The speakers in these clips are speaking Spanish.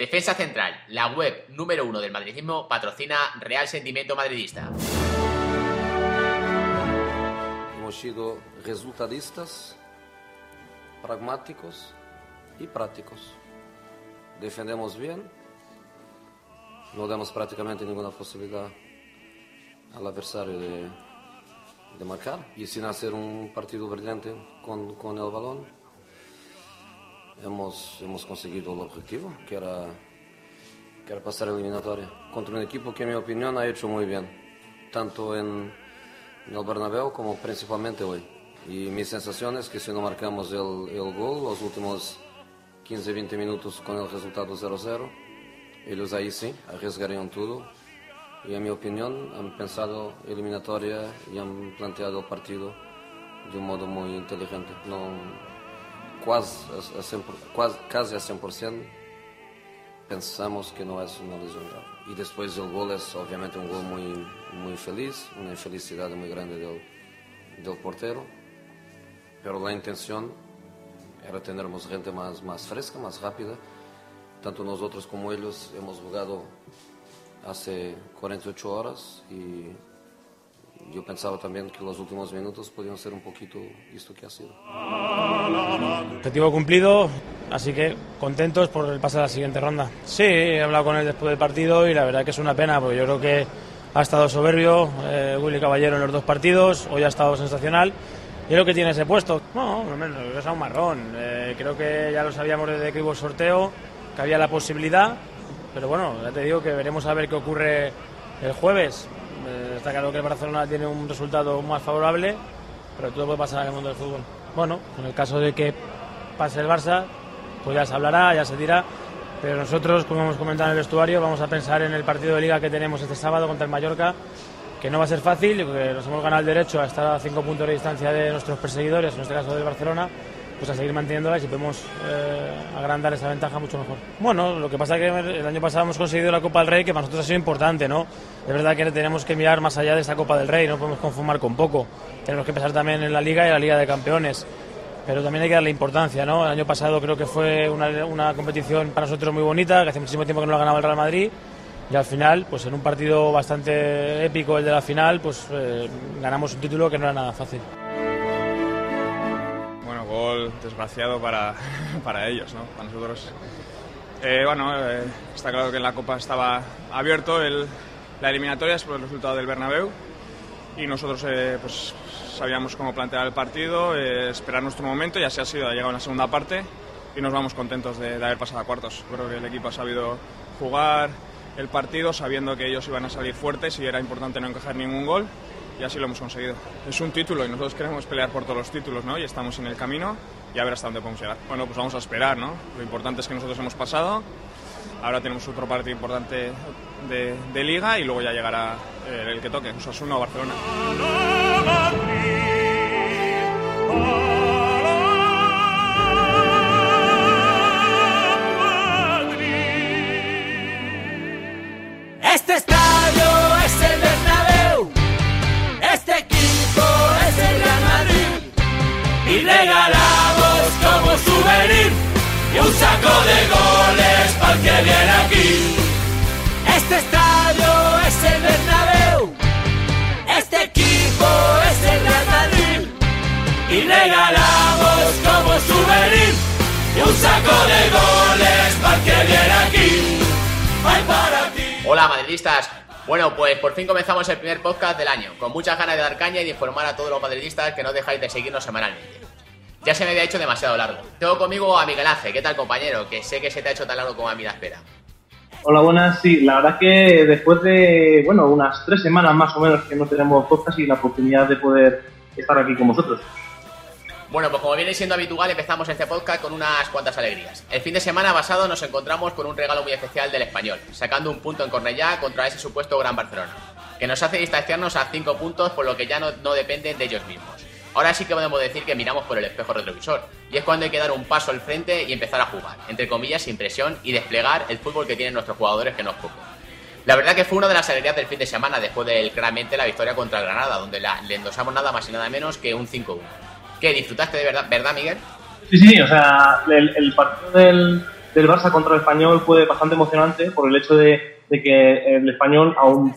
Defensa Central, la web número uno del madridismo, patrocina Real Sentimiento Madridista. Hemos sido resultadistas, pragmáticos y prácticos. Defendemos bien, no damos prácticamente ninguna posibilidad al adversario de, de marcar y sin hacer un partido brillante con, con el balón hemos, hemos conseguido el objetivo, que era, que era pasar a eliminatoria contra un equipo que en mi opinión ha hecho muy bien, tanto en, en el Bernabéu como principalmente hoy. Y mi sensación es que si no marcamos el, el gol, los últimos 15-20 minutos con el resultado 0-0, ellos ahí sí arriesgarían todo. Y en mi opinión han pensado eliminatoria y han planteado el partido de un modo muy inteligente. No, quase a 100%, quase, casi a 100% pensamos que no es una lesión grave. Y después el gol es obviamente un gol muy, muy feliz, una infelicidad muy grande del, del portero, pero la intención era tener gente más, más fresca, más rápida. Tanto nosotros como ellos hemos jugado hace 48 horas y yo pensaba también que los últimos minutos podían ser un poquito esto que ha sido. Objetivo cumplido, así que contentos por el pase a la siguiente ronda. Sí, he hablado con él después del partido y la verdad que es una pena, porque yo creo que ha estado soberbio eh, Willy Caballero en los dos partidos, hoy ha estado sensacional. Y es lo que tiene ese puesto. No, no menos, es un marrón. Eh, creo que ya lo sabíamos desde que hubo el sorteo, que había la posibilidad, pero bueno, ya te digo que veremos a ver qué ocurre el jueves. Eh, está claro que el Barcelona tiene un resultado más favorable, pero todo puede pasar en el mundo del fútbol. Bueno, en el caso de que pase el Barça, pues ya se hablará, ya se dirá. Pero nosotros, como hemos comentado en el vestuario, vamos a pensar en el partido de liga que tenemos este sábado contra el Mallorca, que no va a ser fácil, porque nos hemos ganado el derecho a estar a cinco puntos de distancia de nuestros perseguidores, en este caso del Barcelona, pues a seguir manteniéndola y si podemos eh, agrandar esa ventaja mucho mejor. Bueno, lo que pasa es que el año pasado hemos conseguido la Copa del Rey, que para nosotros ha sido importante, ¿no? Es verdad que tenemos que mirar más allá de esa Copa del Rey, no podemos conformar con poco. Tenemos que pensar también en la Liga y la Liga de Campeones. Pero también hay que darle importancia, ¿no? El año pasado creo que fue una, una competición para nosotros muy bonita, que hace muchísimo tiempo que no la ganaba el Real Madrid y al final, pues en un partido bastante épico, el de la final, pues eh, ganamos un título que no era nada fácil gol desgraciado para, para ellos, ¿no? para nosotros. Eh, bueno, eh, está claro que en la Copa estaba abierto el, la eliminatoria por el resultado del Bernabéu y nosotros eh, pues, sabíamos cómo plantear el partido, esperar nuestro momento y así ha sido, ha llegado la segunda parte y nos vamos contentos de, de haber pasado a cuartos. Creo que el equipo ha sabido jugar el partido sabiendo que ellos iban a salir fuertes y era importante no encajar ningún gol y así lo hemos conseguido. Es un título y nosotros queremos pelear por todos los títulos, ¿no? Y estamos en el camino y a ver hasta dónde podemos llegar. Bueno, pues vamos a esperar, ¿no? Lo importante es que nosotros hemos pasado, ahora tenemos otro partido importante de, de liga y luego ya llegará eh, el que toque, Osasuna o Barcelona. Y un saco de goles para que viene aquí. Este estadio es el Bernabéu, este equipo es el Real Madrid y regalamos como souvenir y un saco de goles para que viene aquí. Ay, para ti. Hola, madridistas. Bueno, pues por fin comenzamos el primer podcast del año, con muchas ganas de dar caña y de informar a todos los madridistas que no dejáis de seguirnos semanalmente. Ya se me había hecho demasiado largo. Tengo conmigo a Miguel Ángel, ¿qué tal compañero? Que sé que se te ha hecho tan largo como a mí la espera. Hola, buenas. Sí, la verdad que después de, bueno, unas tres semanas más o menos que no tenemos podcast y la oportunidad de poder estar aquí con vosotros. Bueno, pues como viene siendo habitual, empezamos este podcast con unas cuantas alegrías. El fin de semana pasado nos encontramos con un regalo muy especial del español, sacando un punto en Cornellá contra ese supuesto Gran Barcelona, que nos hace distanciarnos a 5 puntos, por lo que ya no, no dependen de ellos mismos. Ahora sí que podemos decir que miramos por el espejo retrovisor, y es cuando hay que dar un paso al frente y empezar a jugar, entre comillas, sin presión, y desplegar el fútbol que tienen nuestros jugadores, que no es poco. La verdad que fue una de las alegrías del fin de semana después del claramente la victoria contra Granada, donde le endosamos nada más y nada menos que un 5-1. ¿Qué? ¿Disfrutaste de verdad, verdad Miguel? Sí, sí, o sea, el, el partido del, del Barça contra el Español fue bastante emocionante por el hecho de, de que el Español, aún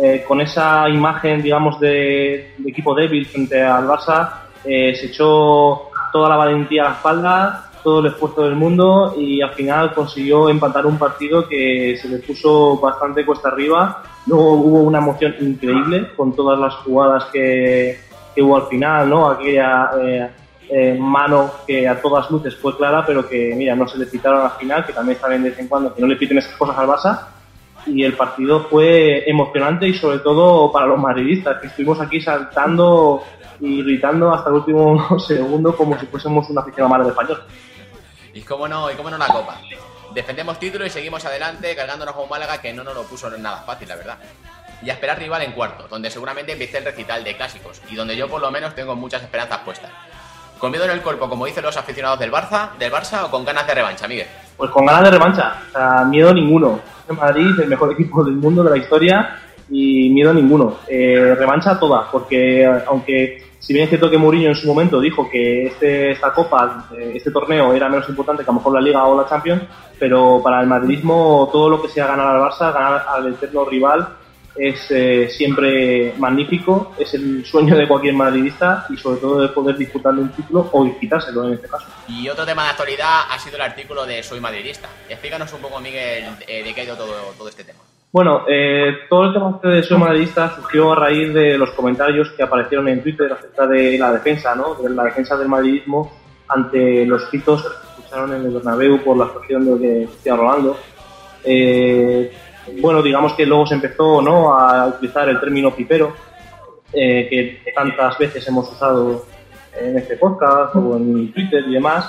eh, con esa imagen, digamos, de, de equipo débil frente al Barça, eh, se echó toda la valentía a la espalda, todo el esfuerzo del mundo y al final consiguió empatar un partido que se le puso bastante cuesta arriba. Luego hubo una emoción increíble con todas las jugadas que, que hubo al final, ¿no? Aquella eh, eh, mano que a todas luces fue clara, pero que, mira, no se le pitaron al final, que también saben de vez en cuando que no le piten esas cosas al Barça. Y el partido fue emocionante y sobre todo para los madridistas, que estuvimos aquí saltando y gritando hasta el último segundo como si fuésemos una afición más de español. Y cómo no, y cómo no la copa. Defendemos título y seguimos adelante cargándonos un Málaga que no nos lo puso nada fácil, la verdad. Y a esperar rival en cuarto, donde seguramente empiece el recital de clásicos y donde yo por lo menos tengo muchas esperanzas puestas. ¿Con miedo en el cuerpo, como dicen los aficionados del Barça, del Barça o con ganas de revancha, Miguel? Pues con ganas de revancha, o sea, miedo ninguno. Madrid, el mejor equipo del mundo, de la historia, y miedo ninguno. Eh, revancha toda, porque aunque si bien es cierto que Mourinho en su momento dijo que este, esta copa, eh, este torneo era menos importante que a lo mejor la Liga o la Champions, pero para el madridismo todo lo que sea ganar al Barça, ganar al eterno rival, es eh, siempre magnífico, es el sueño de cualquier madridista y sobre todo de poder disputarle un título o quitárselo en este caso. Y otro tema de actualidad ha sido el artículo de Soy Madridista. Explícanos un poco, Miguel, eh, de qué ha ido todo, todo este tema. Bueno, eh, todo el tema de Soy Madridista surgió a raíz de los comentarios que aparecieron en Twitter acerca de la defensa, ¿no? De la defensa del madridismo ante los gritos que escucharon en el Bernabéu por la actuación de Cristiano Ronaldo. Eh, bueno, digamos que luego se empezó ¿no? a utilizar el término pipero, eh, que tantas veces hemos usado en este podcast o en Twitter y demás,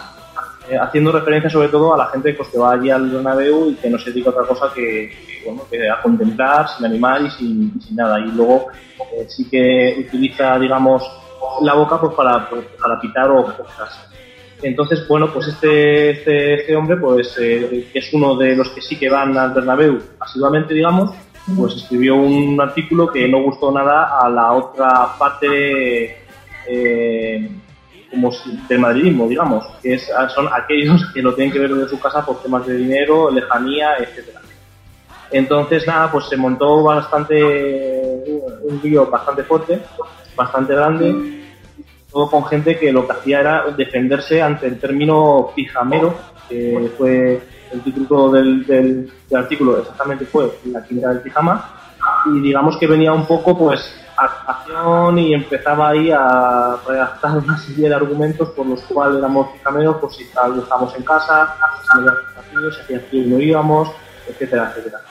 eh, haciendo referencia sobre todo a la gente pues, que va allí al Bernabéu y que no se dedica a otra cosa que, bueno, que a contemplar sin animar y sin, nada. Y luego eh, sí que utiliza, digamos, la boca pues para, para pitar o cosas. Entonces, bueno, pues este, este, este hombre, pues eh, que es uno de los que sí que van al Bernabéu asiduamente, digamos, pues escribió un artículo que no gustó nada a la otra parte eh, como del madridismo, digamos, que es, son aquellos que lo tienen que ver desde su casa por temas de dinero, lejanía, etcétera. Entonces, nada, pues se montó bastante, un lío bastante fuerte, bastante grande, todo con gente que lo que hacía era defenderse ante el término pijamero, que fue el título del, del, del artículo, exactamente fue la quinta del pijama, y digamos que venía un poco pues acción y empezaba ahí a redactar una serie de argumentos por los cuales éramos pijameros, pues si tal estábamos en casa, si hacía frío no íbamos, etcétera, etcétera.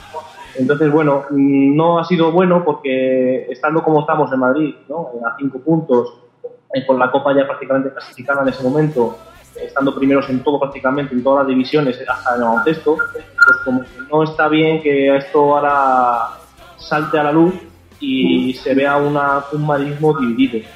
Entonces, bueno, no ha sido bueno porque estando como estamos en Madrid, ¿no? a cinco puntos, eh, con la Copa ya prácticamente clasificada en ese momento, estando primeros en todo prácticamente, en todas las divisiones, hasta el baloncesto, pues como que no está bien que esto ahora salte a la luz y se vea una, un madridismo dividido.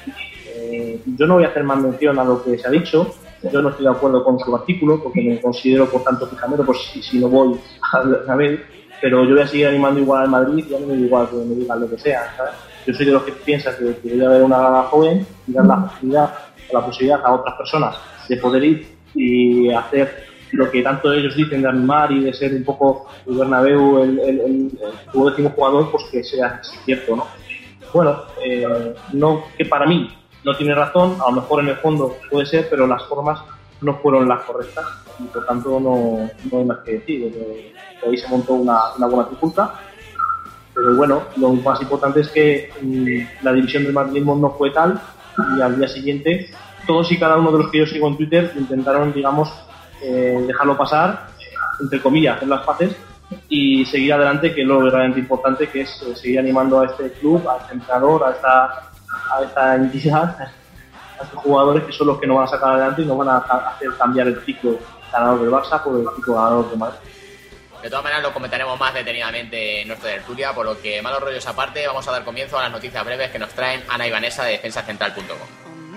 Eh, yo no voy a hacer más mención a lo que se ha dicho, yo no estoy de acuerdo con su artículo, porque me considero por tanto pijamero, pues si, no voy a, a ver, pero yo voy a seguir animando igual al Madrid, ya no me da igual que me digan lo que sea, ¿sabes? Yo soy de los que piensa que que debe haber una joven y dar la posibilidad, a otras personas de poder ir y hacer lo que tanto ellos dicen de animar y de ser un poco el Bernabéu, el, el, el, el último jugador, pues que sea cierto, ¿no? Bueno, eh, no que para mí no tiene razón, a lo mejor en el fondo puede ser, pero las formas no fueron las correctas y por tanto no, no hay más que decir. Ahí se montó una, una buena trifulca, pero bueno, lo más importante es que mm, la división del madridismo no fue tal y al día siguiente todos y cada uno de los que yo sigo en Twitter intentaron, digamos, eh, dejarlo pasar, entre comillas, hacer las paces y seguir adelante, que es lo realmente importante, que es eh, seguir animando a este club, a este entrenador, a esta, a esta entidad, a estos jugadores que son los que nos van a sacar adelante y nos van a hacer cambiar el ciclo ganador del Barça por el ciclo ganador del Madrid. De todas maneras, lo comentaremos más detenidamente en nuestra tertulia, por lo que, malos rollos aparte, vamos a dar comienzo a las noticias breves que nos traen Ana y Vanessa de defensacentral.com.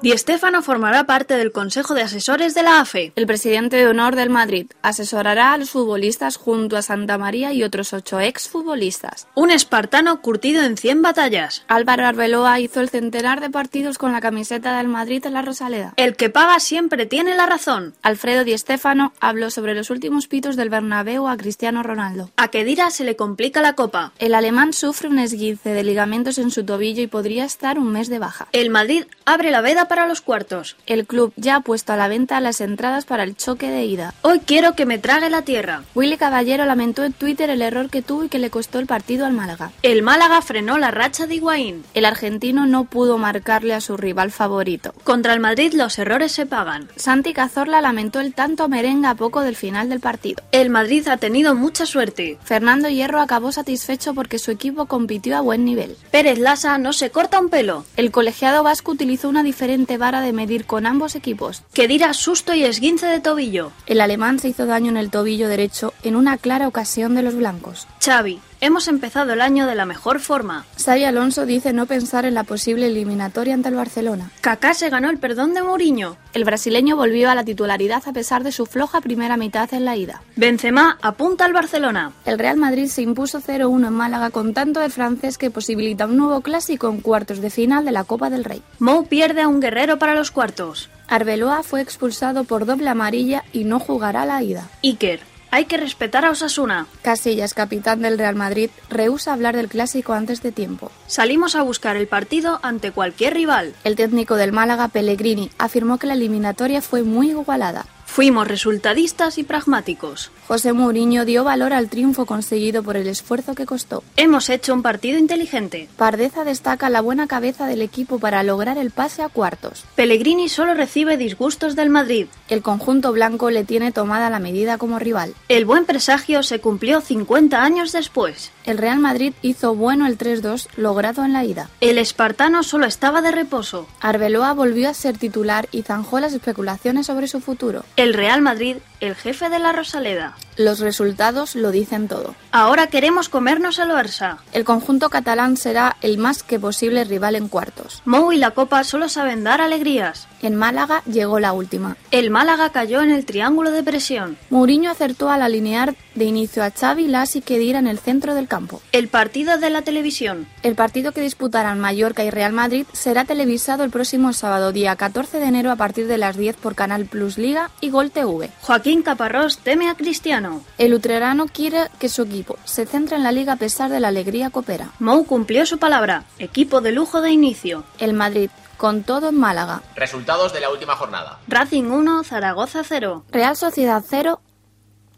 Di Stéfano formará parte del Consejo de Asesores de la AFE. El presidente de honor del Madrid asesorará a los futbolistas junto a Santa María y otros ocho exfutbolistas. Un espartano curtido en 100 batallas. Álvaro Arbeloa hizo el centenar de partidos con la camiseta del Madrid en la Rosaleda. El que paga siempre tiene la razón. Alfredo Di Stéfano habló sobre los últimos pitos del Bernabéu a Cristiano Ronaldo. A Kedira se le complica la copa. El alemán sufre un esguince de ligamentos en su tobillo y podría estar un mes de baja. El Madrid abre la veda para los cuartos. El club ya ha puesto a la venta las entradas para el choque de ida. Hoy quiero que me trague la tierra. Willy Caballero lamentó en Twitter el error que tuvo y que le costó el partido al Málaga. El Málaga frenó la racha de Higuaín. El argentino no pudo marcarle a su rival favorito. Contra el Madrid los errores se pagan. Santi Cazorla lamentó el tanto merenga a poco del final del partido. El Madrid ha tenido mucha suerte. Fernando Hierro acabó satisfecho porque su equipo compitió a buen nivel. Pérez Lasa no se corta un pelo. El colegiado vasco utilizó una diferente vara de medir con ambos equipos. Que dirá susto y esguince de tobillo. El alemán se hizo daño en el tobillo derecho en una clara ocasión de los blancos. Xavi, hemos empezado el año de la mejor forma. Xavi Alonso dice no pensar en la posible eliminatoria ante el Barcelona. Kaká se ganó el perdón de Mourinho. El brasileño volvió a la titularidad a pesar de su floja primera mitad en la ida. Benzema apunta al Barcelona. El Real Madrid se impuso 0-1 en Málaga con tanto del francés que posibilita un nuevo clásico en cuartos de final de la Copa del Rey. Mou pierde a un guerrero para los cuartos. Arbeloa fue expulsado por doble amarilla y no jugará la ida. Iker, hay que respetar a Osasuna. Casillas, capitán del Real Madrid, rehúsa hablar del clásico antes de tiempo. Salimos a buscar el partido ante cualquier rival. El técnico del Málaga, Pellegrini, afirmó que la eliminatoria fue muy igualada. Fuimos resultadistas y pragmáticos. José Mourinho dio valor al triunfo conseguido por el esfuerzo que costó. Hemos hecho un partido inteligente. Pardeza destaca la buena cabeza del equipo para lograr el pase a cuartos. Pellegrini solo recibe disgustos del Madrid. El conjunto blanco le tiene tomada la medida como rival. El buen presagio se cumplió 50 años después. El Real Madrid hizo bueno el 3-2 logrado en la ida. El espartano solo estaba de reposo. Arbeloa volvió a ser titular y zanjó las especulaciones sobre su futuro. El Real Madrid, el jefe de la Rosaleda. Los resultados lo dicen todo. Ahora queremos comernos al Barça. El conjunto catalán será el más que posible rival en cuartos. Mou y la Copa solo saben dar alegrías. En Málaga llegó la última. El Málaga cayó en el triángulo de presión. Mourinho acertó al alinear de inicio a Xavi, Las y Kedira en el centro del campo. El partido de la televisión. El partido que disputarán Mallorca y Real Madrid será televisado el próximo sábado, día 14 de enero, a partir de las 10 por Canal Plus Liga y Gol TV. Joaquín Caparrós teme a Cristiano. El utrerano quiere que su equipo se centre en la liga a pesar de la alegría coopera. Mou cumplió su palabra. Equipo de lujo de inicio. El Madrid con todo en Málaga. Resultados de la última jornada. Racing 1, Zaragoza 0. Real Sociedad 0,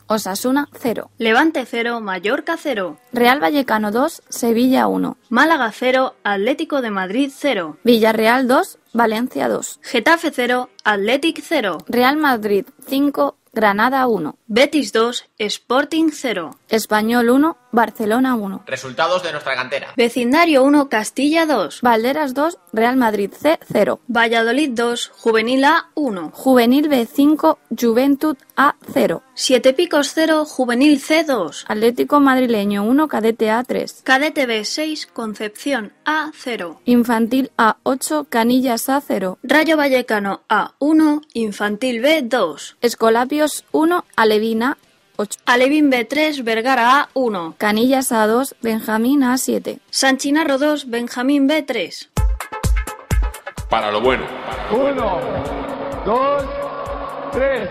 Osasuna 0. Levante 0, Mallorca 0. Real Vallecano 2, Sevilla 1. Málaga 0, Atlético de Madrid 0. Villarreal 2, Valencia 2. Getafe 0, Athletic 0. Real Madrid 5, Granada 1. Betis 2, Sporting 0. Español 1, Barcelona 1. Resultados de nuestra cantera. Vecindario 1, Castilla 2. Valderas 2, Real Madrid C 0. Valladolid 2, Juvenil A 1. Juvenil B 5, Juventud A 0. Siete Picos 0, Juvenil C 2. Atlético Madrileño 1, Cadete A 3. Cadete B 6, Concepción A 0. Infantil A 8, Canillas A 0. Rayo Vallecano A 1, Infantil B 2. Escolapios 1, Alevina 8. Alevín B3, Vergara A 1. Canillas A2, Benjamín A7. San Chinarro 2, Benjamín B3. Para lo bueno. Uno, dos, tres.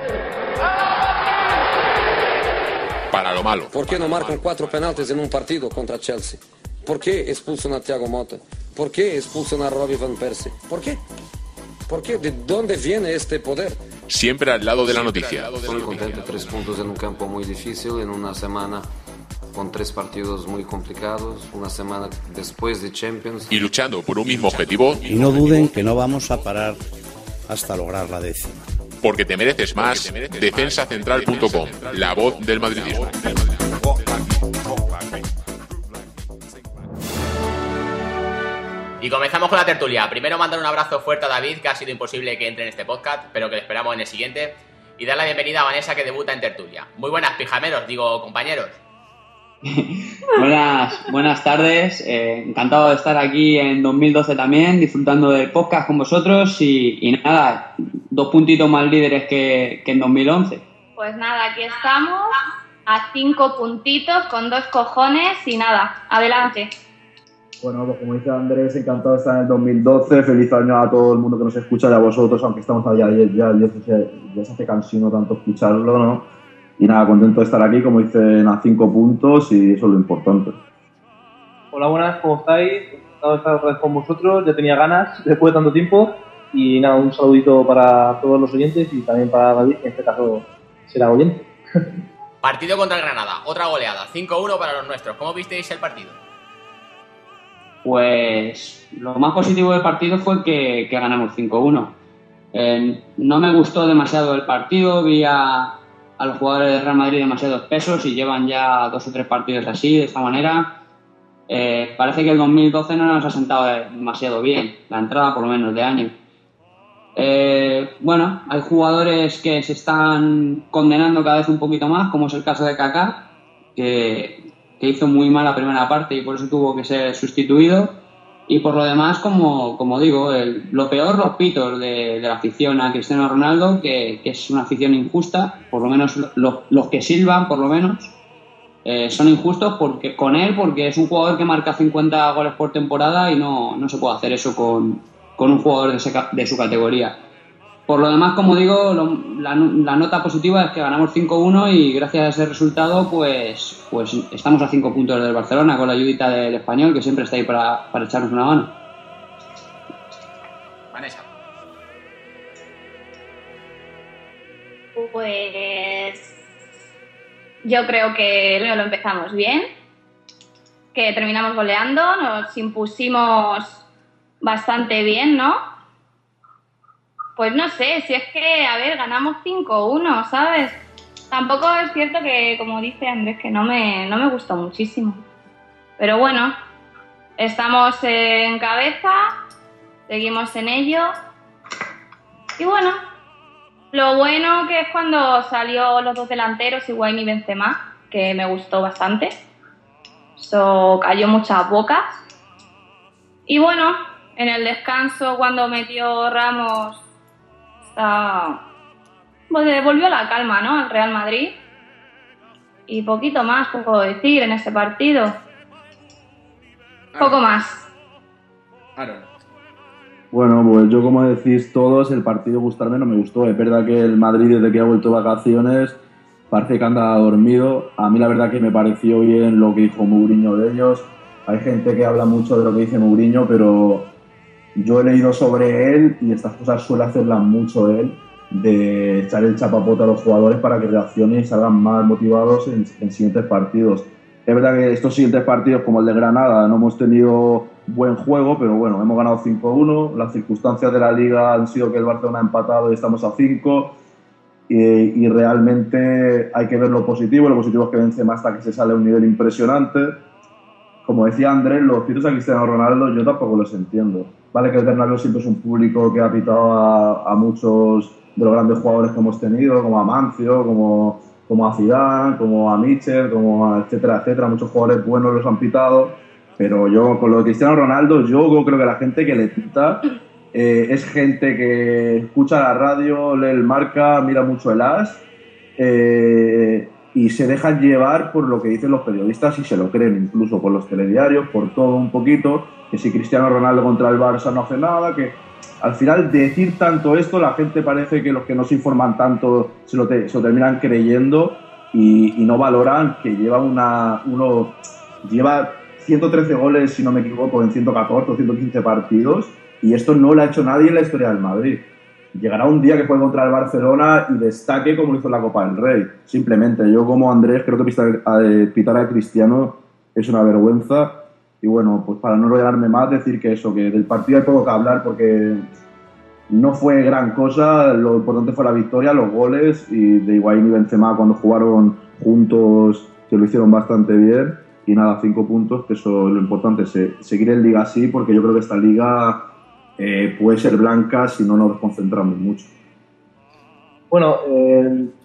Para lo malo. ¿Por qué no marcan cuatro penaltis en un partido contra Chelsea? ¿Por qué expulsan a Thiago Motta? ¿Por qué expulsan a Robbie Van Persie? ¿Por qué? ¿Por qué? ¿De dónde viene este poder? Siempre al lado de la noticia. Muy contento, tres puntos en un campo muy difícil, en una semana con tres partidos muy complicados, una semana después de Champions. Y luchando por un mismo objetivo. Y no duden que no vamos a parar hasta lograr la décima. Porque te mereces más. Defensacentral.com, la voz del madridismo. Y comenzamos con la tertulia. Primero mandar un abrazo fuerte a David, que ha sido imposible que entre en este podcast, pero que le esperamos en el siguiente. Y dar la bienvenida a Vanessa, que debuta en tertulia. Muy buenas, pijameros, digo compañeros. buenas, buenas tardes, eh, encantado de estar aquí en 2012 también, disfrutando del podcast con vosotros y, nada, dos puntitos más líderes que, que en 2011. Pues nada, aquí estamos a cinco puntitos con dos cojones y nada, adelante. Bueno, pues como dice Andrés, encantado de estar en el 2012. Feliz año a todo el mundo que nos escucha y a vosotros, aunque estamos allá ya, ya, ya, se hace cansino tanto escucharlo, ¿no? Y nada, contento de estar aquí, como dicen, a cinco puntos y eso es lo importante. Hola, buenas, ¿cómo estáis? Encantado de estar otra vez con vosotros, ya tenía ganas después de tanto tiempo. Y nada, un saludito para todos los oyentes y también para David, que en este caso será oyente. Partido contra el Granada, otra goleada, 5-1 para los nuestros. ¿Cómo visteis el partido? Pues lo más positivo del partido fue que, ganamos 5-1. Eh, no me gustó demasiado el partido, vi a, los jugadores de Real Madrid demasiado espesos y llevan ya dos o tres partidos así, de esta manera. Eh, parece que el 2012 no nos ha sentado demasiado bien, la entrada por lo menos de año. Eh, bueno, hay jugadores que se están condenando cada vez un poquito más, como es el caso de Kaká, que que hizo muy mal la primera parte y por eso tuvo que ser sustituido. Y por lo demás, como, como digo, lo peor los pitos de, la afición a Cristiano Ronaldo, que, es una afición injusta, por lo menos los, que silban, por lo menos, eh, son injustos porque, con él porque es un jugador que marca 50 goles por temporada y no, no se puede hacer eso con, con un jugador de, de su categoría. Por lo demás, como digo, la, nota positiva es que ganamos 5-1 y gracias a ese resultado, pues, pues estamos a 5 puntos del Barcelona con la ayudita del español, que siempre está ahí para, para echarnos una mano. Vanessa. Pues yo creo que lo empezamos bien, que terminamos goleando, nos impusimos bastante bien, ¿no? Pues no sé, si es que, a ver, ganamos 5-1, ¿sabes? Tampoco es cierto que, como dice Andrés, que no me, no me gustó muchísimo. Pero bueno, estamos en cabeza, seguimos en ello. Y bueno, lo bueno que es cuando salió los dos delanteros, Higuaín y Benzema, que me gustó bastante. Eso cayó muchas bocas. Y bueno, en el descanso cuando metió Ramos pues volvió la calma, ¿no? Al Real Madrid. Y poquito más puedo decir en ese partido. Poco más. Bueno, pues yo como decís todos, el partido gustarme no me gustó. Es verdad que el Madrid desde que ha vuelto de vacaciones parece que anda dormido. A mí la verdad que me pareció bien lo que dijo Mourinho de ellos. Hay gente que habla mucho de lo que dice Mourinho, pero yo he leído sobre él y estas cosas suele hacerlas mucho él, de echar el chapapote a los jugadores para que reaccionen y salgan más motivados en, siguientes partidos. Es verdad que estos siguientes partidos, como el de Granada, no hemos tenido buen juego, pero bueno, hemos ganado 5-1. Las circunstancias de la liga han sido que el Barcelona ha empatado y estamos a 5. Y, realmente hay que ver lo positivo. Lo positivo es que vence más hasta que se sale a un nivel impresionante. Como decía Andrés, los pitos a Cristiano Ronaldo yo tampoco los entiendo. Vale que el Bernabéu siempre es un público que ha pitado a, muchos de los grandes jugadores que hemos tenido, como a Mancio, como, como a Zidane, como a Mitchell, como a etcétera, etcétera. Muchos jugadores buenos los han pitado, pero yo con lo de Cristiano Ronaldo, yo creo que la gente que le pita eh, es gente que escucha la radio, lee el marca, mira mucho el as eh, y se dejan llevar por lo que dicen los periodistas y se lo creen, incluso por los telediarios, por todo un poquito que si Cristiano Ronaldo contra el Barça no hace nada, que al final decir tanto esto, la gente parece que los que no se informan tanto se lo, terminan creyendo y, no valoran que lleva una, uno, lleva 113 goles, si no me equivoco, en 114 o 115 partidos y esto no lo ha hecho nadie en la historia del Madrid. Llegará un día que juegue contra el Barcelona y destaque como lo hizo en la Copa del Rey. Simplemente, yo como Andrés creo que a, pitar a Cristiano es una vergüenza. Y bueno, pues para no rodearme más, decir que eso, que del partido hay poco que hablar porque no fue gran cosa, lo importante fue la victoria, los goles y de Higuaín y Benzema cuando jugaron juntos que lo hicieron bastante bien. Y nada, cinco puntos, que eso es lo importante, seguir en liga así porque yo creo que esta liga eh, puede ser blanca si no nos concentramos mucho. Bueno,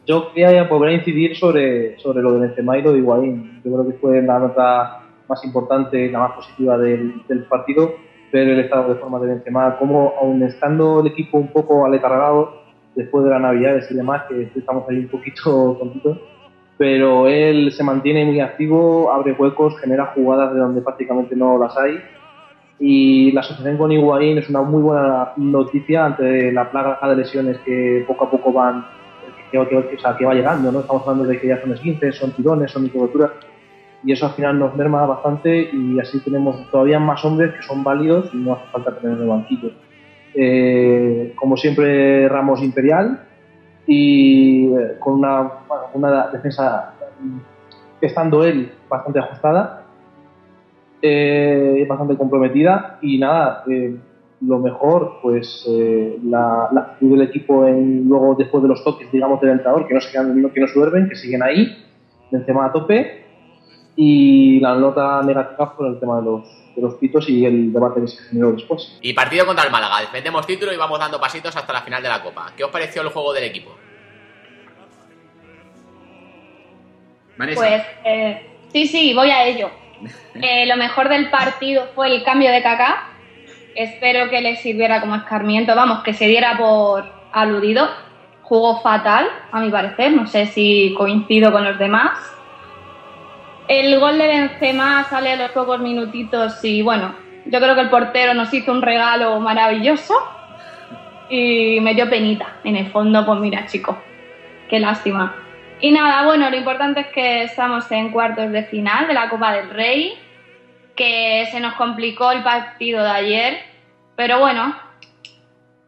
yo quería volver a incidir sobre, sobre lo de Benzema y lo de Higuaín. Yo creo que fue la nota más importante, la más positiva del, partido, ver el estado de forma de Benzema, como aun estando el equipo un poco aletargado después de las navidades y demás, que estamos ahí un poquito tontitos, pero él se mantiene muy activo, abre huecos, genera jugadas de donde prácticamente no las hay y la asociación con Higuaín es una muy buena noticia ante la plaga de lesiones que poco a poco van o sea, que va llegando, ¿no? Estamos hablando de que ya son esguinces, son tirones, son microboturas y eso al final nos merma bastante y así tenemos todavía más hombres que son válidos y no hace falta tener en el banquillo. Eh, como siempre, Ramos Imperial y eh, con una, una defensa estando él bastante ajustada eh, bastante comprometida y nada, eh, lo mejor, pues eh, la, la, actitud del equipo en, luego después de los toques, digamos, del entrenador, que no se quedan, que no suerven, que siguen ahí, tema a tope, y la nota negativa por el tema de los, de los pitos y el debate que se generó después. Y partido contra el Málaga, defendemos título y vamos dando pasitos hasta la final de la Copa. ¿Qué os pareció el juego del equipo? Vanessa. Pues eh, sí, sí, voy a ello. Eh, lo mejor del partido fue el cambio de Kaká. Espero que le sirviera como escarmiento, vamos, que se diera por aludido. Jugó fatal, a mi parecer, no sé si coincido con los demás. El gol de Benzema sale a los pocos minutitos y bueno, yo creo que el portero nos hizo un regalo maravilloso y me dio penita. En el fondo, pues mira, chico, qué lástima. Y nada, bueno, lo importante es que estamos en cuartos de final de la Copa del Rey, que se nos complicó el partido de ayer, pero bueno,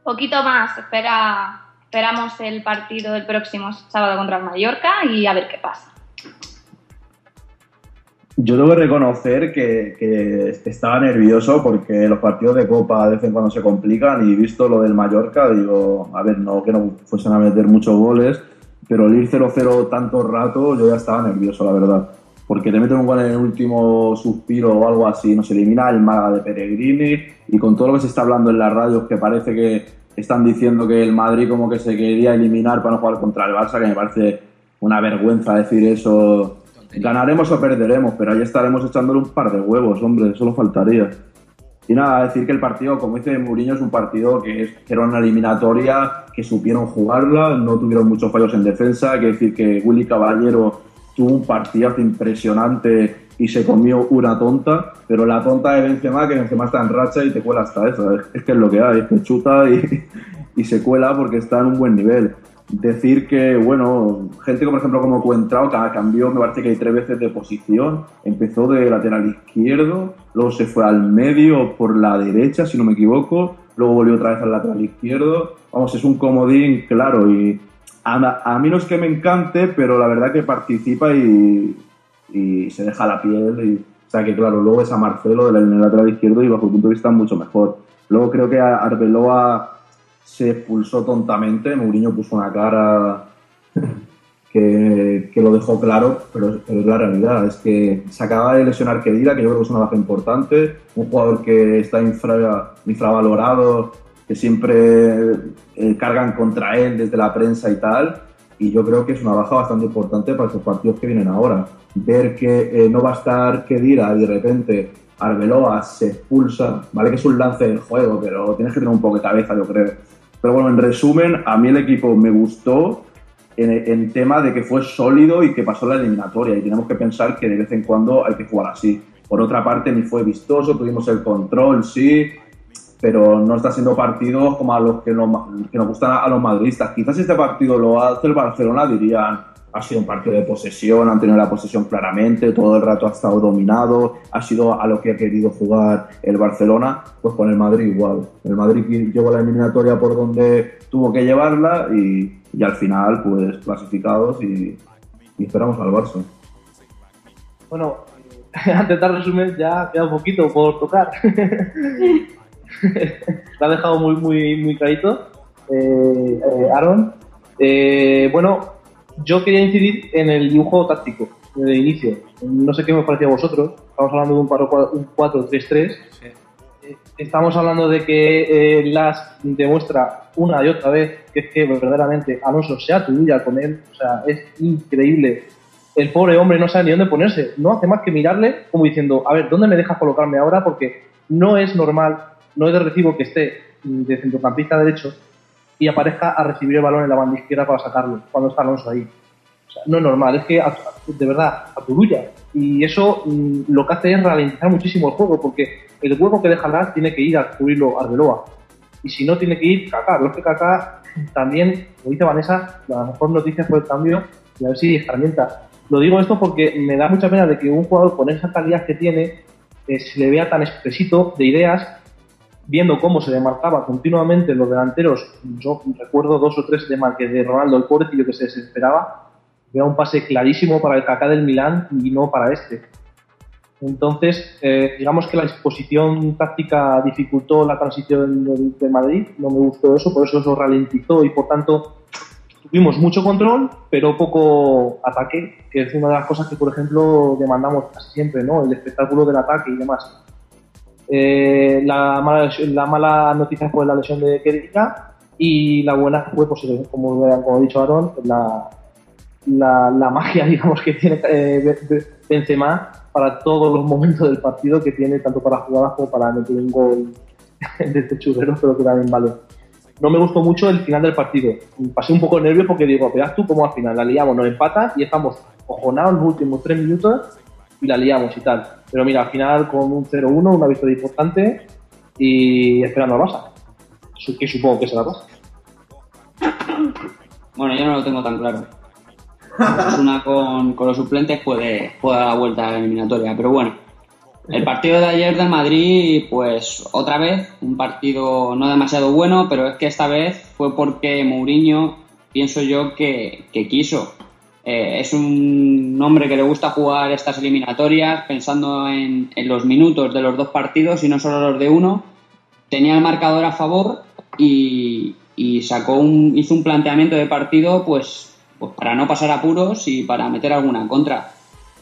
poquito más, espera, esperamos el partido del próximo sábado contra el Mallorca y a ver qué pasa. Yo debo reconocer que, que, estaba nervioso porque los partidos de Copa de vez en cuando se complican y visto lo del Mallorca, digo, a ver, no que no fuesen a meter muchos goles, pero el ir 0-0 tanto rato yo ya estaba nervioso, la verdad. Porque te meten un gol en el último suspiro o algo así, nos elimina el Málaga de Peregrini y con todo lo que se está hablando en las radios que parece que están diciendo que el Madrid como que se quería eliminar para no jugar contra el Barça, que me parece una vergüenza decir eso. Ganaremos o perderemos, pero ahí estaremos echándole un par de huevos, hombre, solo faltaría. Y nada, decir que el partido, como dice Mourinho, es un partido que, es, era una eliminatoria, que supieron jugarla, no tuvieron muchos fallos en defensa, hay que decir que Willy Caballero tuvo un partidazo impresionante y se comió una tonta, pero la tonta de Benzema, que Benzema está en racha y te cuela hasta eso, es, que es lo que hay, es que chuta y, y se cuela porque está en un buen nivel decir que, bueno, gente como por ejemplo como Cuentrao, cambió, me parece que hay tres veces de posición, empezó de lateral izquierdo, luego se fue al medio por la derecha, si no me equivoco, luego volvió otra vez al lateral izquierdo, vamos, es un comodín claro y a, a mí no es que me encante, pero la verdad que participa y, y se deja la piel y, o sea que claro, luego es a Marcelo del lateral izquierdo y bajo el punto de vista mucho mejor. Luego creo que Arbeloa se expulsó tontamente. Mourinho puso una cara que, que lo dejó claro, pero, es la realidad. Es que se acaba de lesionar Kedira, que yo creo que es una baja importante. Un jugador que está infra, infravalorado, que siempre eh, cargan contra él desde la prensa y tal. Y yo creo que es una baja bastante importante para estos partidos que vienen ahora. Ver que eh, no va a estar Kedira y de repente Arbeloa se expulsa, vale que es un lance del juego, pero tienes que tener un poco de cabeza, yo creo pero bueno, en resumen, a mí el equipo me gustó en, en, tema de que fue sólido y que pasó la eliminatoria. Y tenemos que pensar que de vez en cuando hay que jugar así. Por otra parte, ni fue vistoso, tuvimos el control, sí, pero no está siendo partidos como a los que nos, que nos gustan a los madridistas. Quizás este partido lo hace el Barcelona, dirían, ha sido un partido de posesión, han tenido la posesión claramente, todo el rato ha estado dominado, ha sido a lo que ha querido jugar el Barcelona, pues con el Madrid igual. El Madrid llevó la eliminatoria por donde tuvo que llevarla y, y al final pues clasificados y, y, esperamos al Barça. Bueno, antes de dar resumen ya queda un poquito por tocar. Lo ha dejado muy, muy, muy clarito, eh, eh, Aaron. Eh, bueno, yo quería incidir en el dibujo táctico de inicio. No sé qué me parecía a vosotros. Estamos hablando de un 4-3-3. estamos hablando de que Las demuestra una y otra vez que es que verdaderamente Alonso se atulla con él. O sea, es increíble. El pobre hombre no sabe ni dónde ponerse. No hace más que mirarle como diciendo, a ver, ¿dónde me dejas colocarme ahora? Porque no es normal, no es de recibo que esté de centrocampista derecho y aparezca a recibir el balón en la banda izquierda para sacarlo cuando está Alonso ahí. No es normal, es que de verdad, aturulla. Y eso mm, lo que hace es ralentizar muchísimo el juego, porque el hueco que deja Lars tiene que ir a cubrirlo Arbeloa. Y si no, tiene que ir Kaká. Lo que Kaká también, como dice Vanessa, la mejor noticia fue el cambio y a ver si escarmienta. Lo digo esto porque me da mucha pena de que un jugador con esa calidad que tiene eh, se le vea tan expresito de ideas viendo cómo se demarcaba continuamente los delanteros, yo recuerdo dos o tres de de Ronaldo, el pobrecillo que se desesperaba, era un pase clarísimo para el Kaká del Milán y no para este. Entonces, eh, digamos que la disposición táctica dificultó la transición del, del Madrid, no me gustó eso, por eso eso ralentizó y por tanto tuvimos mucho control, pero poco ataque, que es una de las cosas que, por ejemplo, demandamos casi siempre, ¿no? El espectáculo del ataque y demás. Eh, la, mala, la mala noticia fue la lesión de Kedira y la buena fue, pues, como, como ha dicho Aaron, la, la, la magia, digamos, que tiene eh, Be- Be- Benzema para todos los momentos del partido que tiene, tanto para jugadas como para meter un gol de este churrero, pero que también vale. No me gustó mucho el final del partido. Pasé un poco nervio porque digo, verás tú cómo al final la liamos, nos empatan y estamos ojonados los últimos tres minutos y la liamos y tal. Pero mira, al final con un 0-1, una victoria importante y esperando a Barça. Que supongo que será Barça. Bueno, yo no lo tengo tan claro. Osasuna con, con los suplentes puede, puede dar la vuelta a la eliminatoria, pero bueno. El partido de ayer del Madrid, pues otra vez, un partido no demasiado bueno, pero es que esta vez fue porque Mourinho, pienso yo, que, que quiso. Eh, es un hombre que le gusta jugar estas eliminatorias pensando en, en los minutos de los dos partidos y no solo los de uno. Tenía el marcador a favor y, sacó un, hizo un planteamiento de partido pues, pues para no pasar apuros y para meter alguna contra.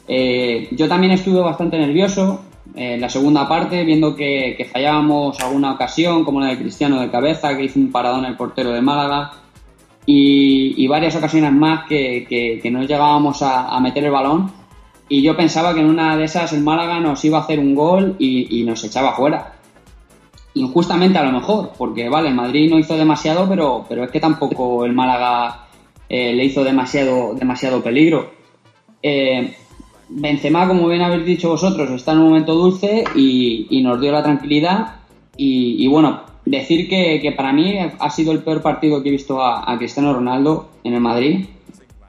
Eh, yo también estuve bastante nervioso eh, en la segunda parte, viendo que, que fallábamos alguna ocasión, como la de Cristiano de cabeza, que hizo un paradón el portero de Málaga, y, y varias ocasiones más que, que- que no llegábamos a, meter el balón. Y yo pensaba que en una de esas el Málaga nos iba a hacer un gol y, nos echaba fuera. Injustamente a lo mejor, porque vale, el Madrid no hizo demasiado, pero, pero es que tampoco el Málaga eh, le hizo demasiado, demasiado peligro. Eh, Benzema, como bien habéis dicho vosotros, está en un momento dulce y, nos dio la tranquilidad. Y bueno, decir que, que para mí ha sido el peor partido que he visto a, Cristiano Ronaldo en el Madrid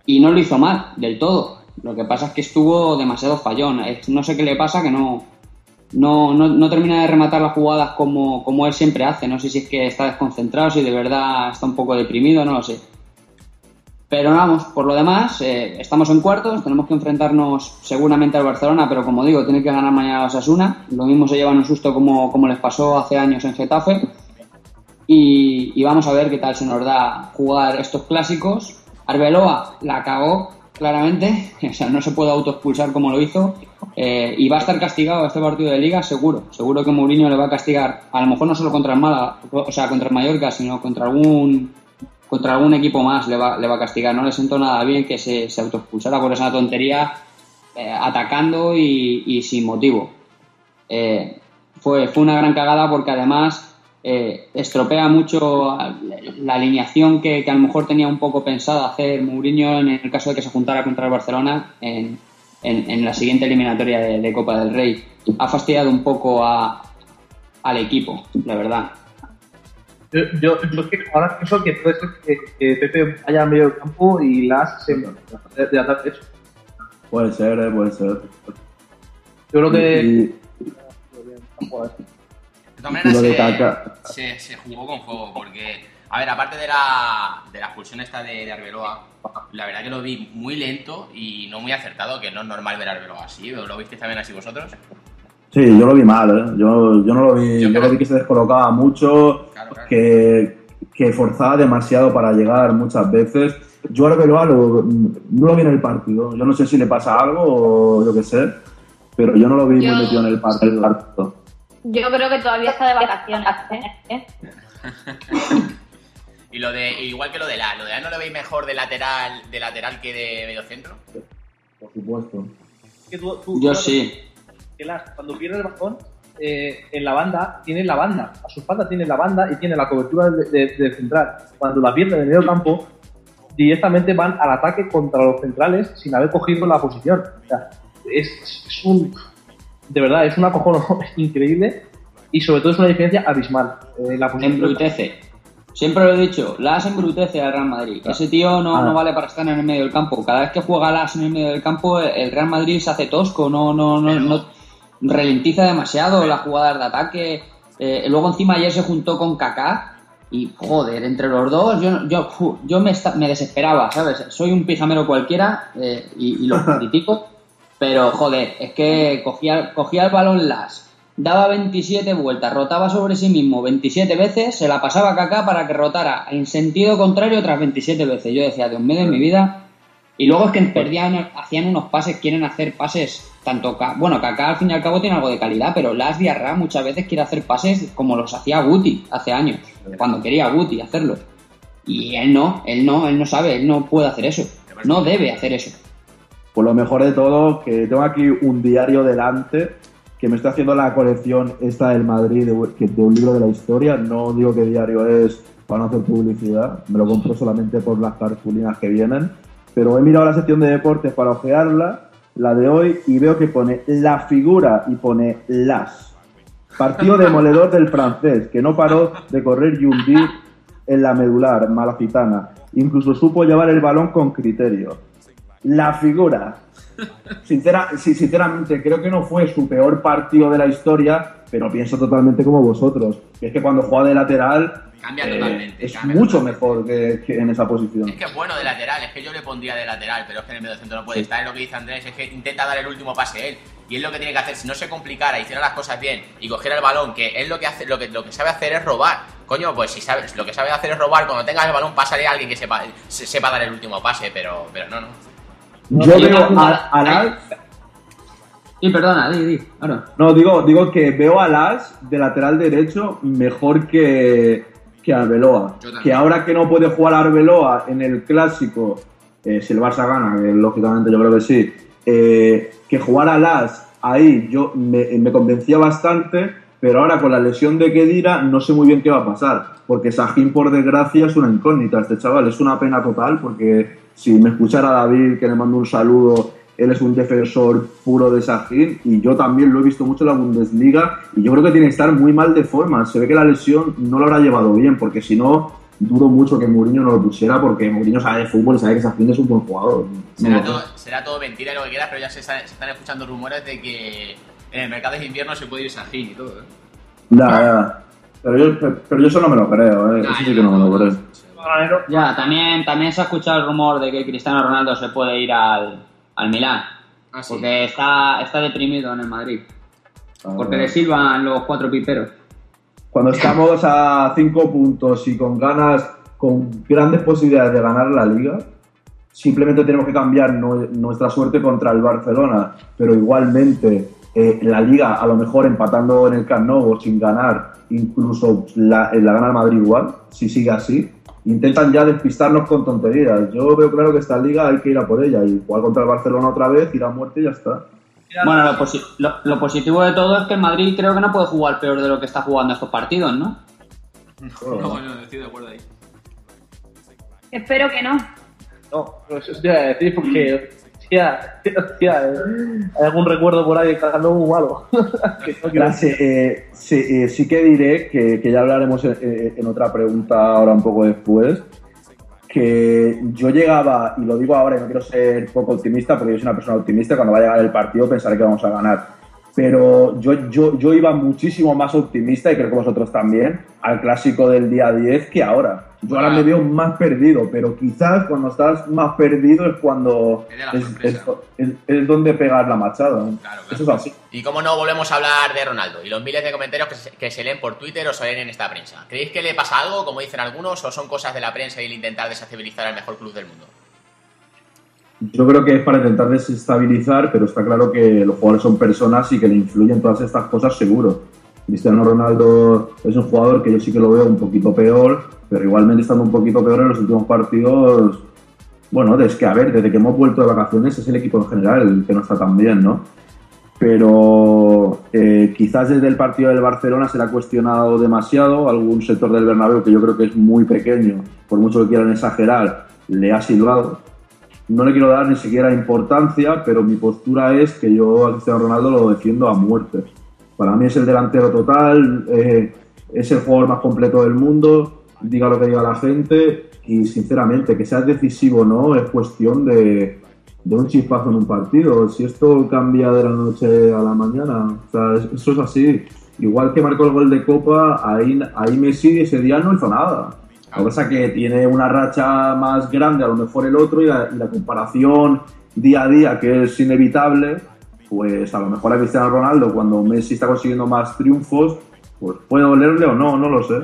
y no lo hizo mal del todo. Lo que pasa es que estuvo demasiado fallón. No sé qué le pasa, que no, no, no, no termina de rematar las jugadas como, como él siempre hace. No sé si es que está desconcentrado, si de verdad está un poco deprimido, no lo sé. Pero vamos, por lo demás, eh, estamos en cuartos, tenemos que enfrentarnos seguramente al Barcelona, pero como digo, tiene que ganar mañana a Osasuna. Lo mismo se llevan un susto como, como les pasó hace años en Getafe. Y, vamos a ver qué tal se nos da jugar estos clásicos. Arbeloa la cagó, claramente, o sea, no se puede autoexpulsar como lo hizo. Eh, y va a estar castigado este partido de liga, seguro. Seguro que Mourinho le va a castigar, a lo mejor no solo contra el Málaga, o sea, contra el Mallorca, sino contra algún contra algún equipo más le va, le va a castigar. No le siento nada bien que se, se autoexpulsara por esa tontería, eh, atacando y, y sin motivo. Eh, fue, fue una gran cagada porque además eh, estropea mucho la alineación que, que a lo mejor tenía un poco pensada hacer Mourinho en el caso de que se juntara contra el Barcelona en, en- en la siguiente eliminatoria de, de Copa del Rey. Ha fastidiado un poco a, al equipo, la verdad. Yo, yo, yo que ahora pienso que puede ser que, que Pepe vaya a medio campo y Las se de, de ataque hecho. Puede ser, eh, puede ser. Yo creo que. Y- De todas maneras, se, se, se jugó con fuego, porque, a ver, aparte de la, de la expulsión esta de, de Arbeloa, la verdad que lo vi muy lento y no muy acertado, que no es normal ver a Arbeloa así. ¿Lo visteis también así vosotros? Sí, yo lo vi mal, ¿eh? Yo, yo no lo vi, yo, lo vi que se descolocaba mucho, que, que forzaba demasiado para llegar muchas veces. Yo a Arbeloa lo, no lo vi en el partido. Yo no sé si le pasa algo o yo qué sé, pero yo no lo vi Yo- muy metido en el partido. Yo creo que todavía está de vacaciones. ¿eh? y lo de igual que lo de la, lo de la no lo veis mejor de lateral, de lateral que de mediocentro. Por supuesto. Que tú- tú- Yo sí. que Las, cuando pierde el balón, eh, en la banda, tiene la banda. A su espalda tiene la banda y tiene la cobertura del de, de central. Cuando la pierde en el medio campo, directamente van al ataque contra los centrales sin haber cogido la posición. O sea, es, es un. De verdad, es un acojono increíble y sobre todo es una diferencia abismal. Eh, la Embrutece. Siempre lo he dicho, Las embrutece al Real Madrid. Ese tío no, Ah. no vale para estar en el medio del campo. Cada vez que juega Las en el medio del campo, el Real Madrid se hace tosco, no, no, no, no ralentiza demasiado las jugadas de ataque. Eh, luego encima ayer se juntó con Kaká y joder, entre los dos yo, yo, yo me desesperaba, ¿sabes? Soy un pijamero cualquiera eh, y, y lo critico, pero joder, es que cogía, cogía el balón Las, daba 27 vueltas, rotaba sobre sí mismo 27 veces, se la pasaba a Kaká para que rotara en sentido contrario otras 27 veces. Yo decía, Dios mío de mi vida. Y luego es que perdían, hacían unos pases, quieren hacer pases, tanto, bueno, Kaká al fin y al cabo tiene algo de calidad, pero Las Diarra muchas veces quiere hacer pases como los hacía Guti hace años, cuando quería Guti hacerlo. Y él no, él no, él no sabe, él no puede hacer eso, no debe hacer eso. Pues lo mejor de todo, que tengo aquí un diario delante, que me está haciendo la colección esta del Madrid, de, que- de un libro de la historia. No digo qué diario es para no hacer publicidad, me lo compro solamente por las cartulinas que vienen. Pero he mirado la sección de deportes para ojearla, la de hoy, y veo que pone la figura y pone las. Partido demoledor del francés, que no paró de correr y hundir en la medular malacitana. Incluso supo llevar el balón con criterio. La figura. Sincera, sí, sinceramente, creo que no fue su peor partido de la historia, pero pienso totalmente como vosotros. Que es que cuando juega de lateral Cambia eh, totalmente. es cambia mucho totalmente. mejor que, que en esa posición. Es que es bueno de lateral, es que yo le pondría de lateral, pero es que en el medio centro no puede estar. Es lo que dice Andrés, es que intenta dar el último pase él. Y es lo que tiene que hacer. Si no se complicara, hiciera las cosas bien y cogiera el balón, que él lo que hace, lo que, lo que sabe hacer es robar. Coño, pues si sabes, lo que sabe hacer es robar, cuando tengas el balón, pásale a alguien que sepa, se- sepa dar el último pase, pero, pero no, no. Yo veo a, a Las- Y perdona, di, di, ahora. No, digo, digo que veo a Las de lateral derecho mejor que, que Arbeloa. Que ahora que no puede jugar Arbeloa en el clásico, eh, si el Barça gana, que lógicamente yo creo que sí, eh, que jugar a Las ahí yo me, me convencía bastante, pero ahora con la lesión de Kedira no sé muy bien qué va a pasar. Porque Sajín, por desgracia, es una incógnita. Este chaval es una pena total porque si me escuchara David, que le mando un saludo, él es un defensor puro de Sajín y yo también lo he visto mucho en la Bundesliga y yo creo que tiene que estar muy mal de forma. Se ve que la lesión no lo habrá llevado bien porque si no, dudo mucho que Mourinho no lo pusiera porque Mourinho sabe de fútbol y sabe que Sajín es un buen jugador. Será, No, todo, será todo mentira y lo que quieras, pero ya se, están- se están escuchando rumores de que en el mercado de invierno se puede ir Sajín y todo, ¿eh? Ya, ya. Pero yo, pero yo eso no me lo creo, ¿eh? eso sí que no me lo creo. Ya, también, también se ha escuchado el rumor de que Cristiano Ronaldo se puede ir al, al Milán. Ah, sí. Porque está, está deprimido en el Madrid. Porque le silban los cuatro piperos. Cuando estamos a cinco puntos y con ganas, con grandes posibilidades de ganar la liga, simplemente tenemos que cambiar nue- nuestra suerte contra el Barcelona. Pero igualmente, eh, la liga, a lo mejor empatando en el Camp Nou o sin ganar, incluso la, la gana el Madrid igual, si sigue así. Intentan ya despistarnos con tonterías. Yo veo claro que esta liga hay que ir a por ella y jugar contra el Barcelona otra vez, ir a muerte y ya está. Bueno, lo, posi- lo- lo positivo de todo es que el Madrid creo que no puede jugar peor de lo que está jugando estos partidos, ¿no? No, no, estoy de acuerdo ahí. Espero que no. No, pero eso te iba a decir porque, hostia, eh, hay algún recuerdo por ahí de. Que no quiero- Gracias. Eh, sí, eh, sí que diré que, que ya hablaremos en- en otra pregunta ahora un poco después. Que yo llegaba, y lo digo ahora y no quiero ser poco optimista, porque yo soy una persona optimista, cuando va a llegar el partido pensaré que vamos a ganar. Pero yo, yo, yo iba muchísimo más optimista, y creo que vosotros también, al clásico del día 10 que ahora. Yo ahora me veo más perdido, pero quizás cuando estás más perdido es cuando Es es, donde pegar la machada. Eso es así. Y como no, volvemos a hablar de Ronaldo y los miles de comentarios que se, que se leen por Twitter o se leen en esta prensa. ¿Creéis que le pasa algo, como dicen algunos, o son cosas de la prensa y el intentar desestabilizar al mejor club del mundo? Yo creo que es para intentar desestabilizar, pero está claro que los jugadores son personas y que le influyen todas estas cosas seguro. Cristiano Ronaldo es un jugador que yo sí que lo veo un poquito peor, pero igualmente estando un poquito peor en los últimos partidos, bueno, es que a ver, desde que hemos vuelto de vacaciones es el equipo en general el que no está tan bien, ¿no? Pero eh, quizás desde el partido del Barcelona se le ha cuestionado demasiado, algún sector del Bernabéu que yo creo que es muy pequeño, por mucho que quieran exagerar, le ha silbado. No le quiero dar ni siquiera importancia, pero mi postura es que yo a Cristiano Ronaldo lo defiendo a muerte. Para mí es el delantero total, eh, es el jugador más completo del mundo, diga lo que diga la gente, y sinceramente, que sea decisivo o no, es cuestión de, un chispazo en un partido. Si esto cambia de la noche a la mañana, o sea, eso es así. Igual que marcó el gol de Copa, ahí, ahí Messi ese día no hizo nada. Lo que pasa es que tiene una racha más grande a lo mejor el otro y la, y la comparación día a día, que es inevitable, pues a lo mejor a Cristiano Ronaldo, cuando Messi está consiguiendo más triunfos, pues puede dolerle o no, no lo sé.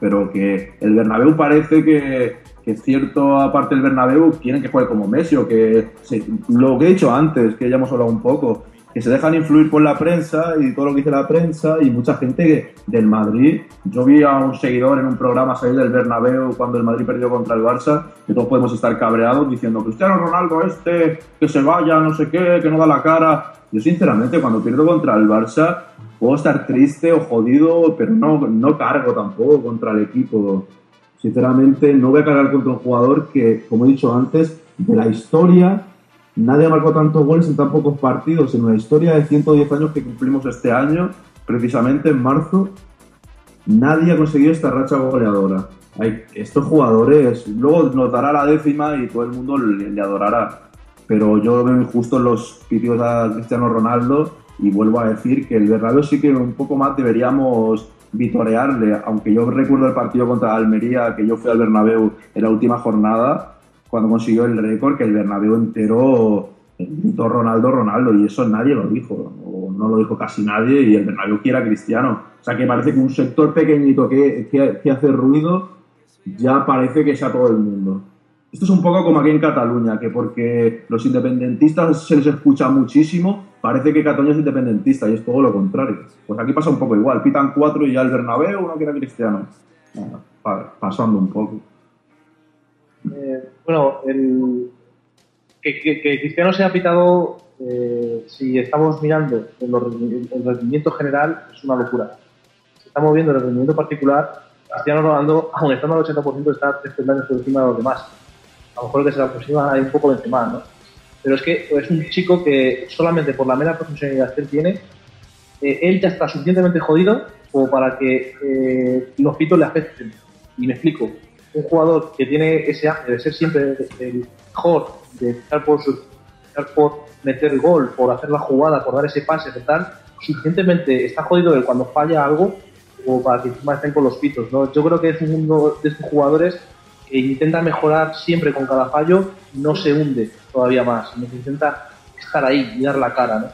Pero que el Bernabéu parece que, que cierto, aparte del Bernabéu, quieren que juegue como Messi o que... se- lo que he dicho antes, que ya hemos hablado un poco, que se dejan influir por la prensa y todo lo que dice la prensa y mucha gente del Madrid. Yo vi a un seguidor en un programa salir del Bernabéu cuando el Madrid perdió contra el Barça, que todos podemos estar cabreados diciendo Cristiano Ronaldo este, que se vaya, no sé qué, que no da la cara. Yo sinceramente cuando pierdo contra el Barça puedo estar triste o jodido, pero no, no cargo tampoco contra el equipo. Sinceramente no voy a cargar contra un jugador que, como he dicho antes, de la historia Nadie marcado tantos goles en tan pocos partidos. En una historia de 110 años que cumplimos este año, precisamente en marzo, nadie ha conseguido esta racha goleadora. Hay, estos jugadores, luego nos dará la décima y todo el mundo le, le adorará. Pero yo veo injusto los pitidos a Cristiano Ronaldo y vuelvo a decir que el Bernabéu sí que un poco más deberíamos vitorearle, aunque yo recuerdo el partido contra Almería, que yo fui al Bernabéu en la última jornada, cuando consiguió el récord, que el Bernabéu entero gritó Ronaldo, Ronaldo, y eso nadie lo dijo, o no lo dijo casi nadie, y el Bernabéu quiere a Cristiano. O sea que parece que un sector pequeñito que, que, que hace ruido ya parece que sea todo el mundo. Esto es un poco como aquí en Cataluña, que porque los independentistas se les escucha muchísimo, parece que Cataluña es independentista y es todo lo contrario. Pues aquí pasa un poco igual, pitan cuatro y ya el Bernabéu no quiere a Cristiano. Bueno, pa- pasando un poco. Eh, bueno, el, que, que- que Cristiano sea pitado, eh, si estamos mirando el rendimiento general, es una locura. Si estamos viendo el rendimiento particular, Cristiano Ronaldo, aun estando al 80%, está tres peldaños por encima de los demás. A lo mejor que se le aproxima hay un poco Benzema, ¿no? Pero es que es un chico que solamente por la mera profesionalidad que él tiene, eh, él ya está suficientemente jodido como para que los pitos le afecten. Y me explico. Un jugador que tiene ese hambre de ser siempre el- mejor, de estar por, su, por meter el gol, por hacer la jugada, por dar ese pase, de tal, suficientemente está jodido él cuando falla algo como para que encima estén con los pitos. ¿no? Yo creo que es uno de estos jugadores que intenta mejorar siempre con cada fallo, no se hunde todavía más, sino que intenta estar ahí y dar la cara. ¿no?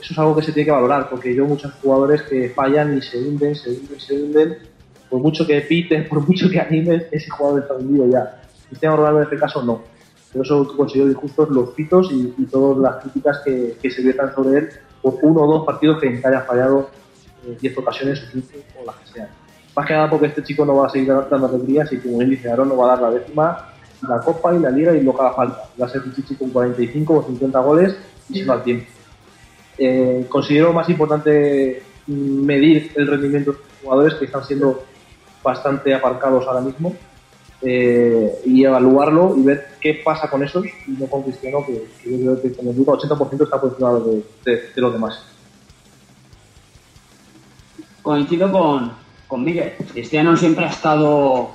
Eso es algo que se tiene que valorar, porque yo muchos jugadores que fallan y se hunden, se hunden, se hunden, por mucho que piten, por mucho que animes, ese jugador está hundido ya. Cristiano Ronaldo en este caso no. Por eso considero injustos los pitos y, y todas las críticas que, se viertan sobre él por uno o dos partidos que haya fallado eh, 10 ocasiones o 15 o las que sean. Más que nada porque este chico no va a seguir dando alegrías y como bien dice Aaron, no va a dar la décima, la Copa y la Liga y lo que falta. Va a ser un chichi con 45 o 50 goles y si no al tiempo. Eh, considero más importante medir el rendimiento de los jugadores que están siendo bastante aparcados ahora mismo eh, y evaluarlo y ver qué pasa con esos y no con Cristiano que, que yo creo que como digo 80% está por encima de, de- de los demás. Coincido con, con Miguel. Cristiano siempre ha estado,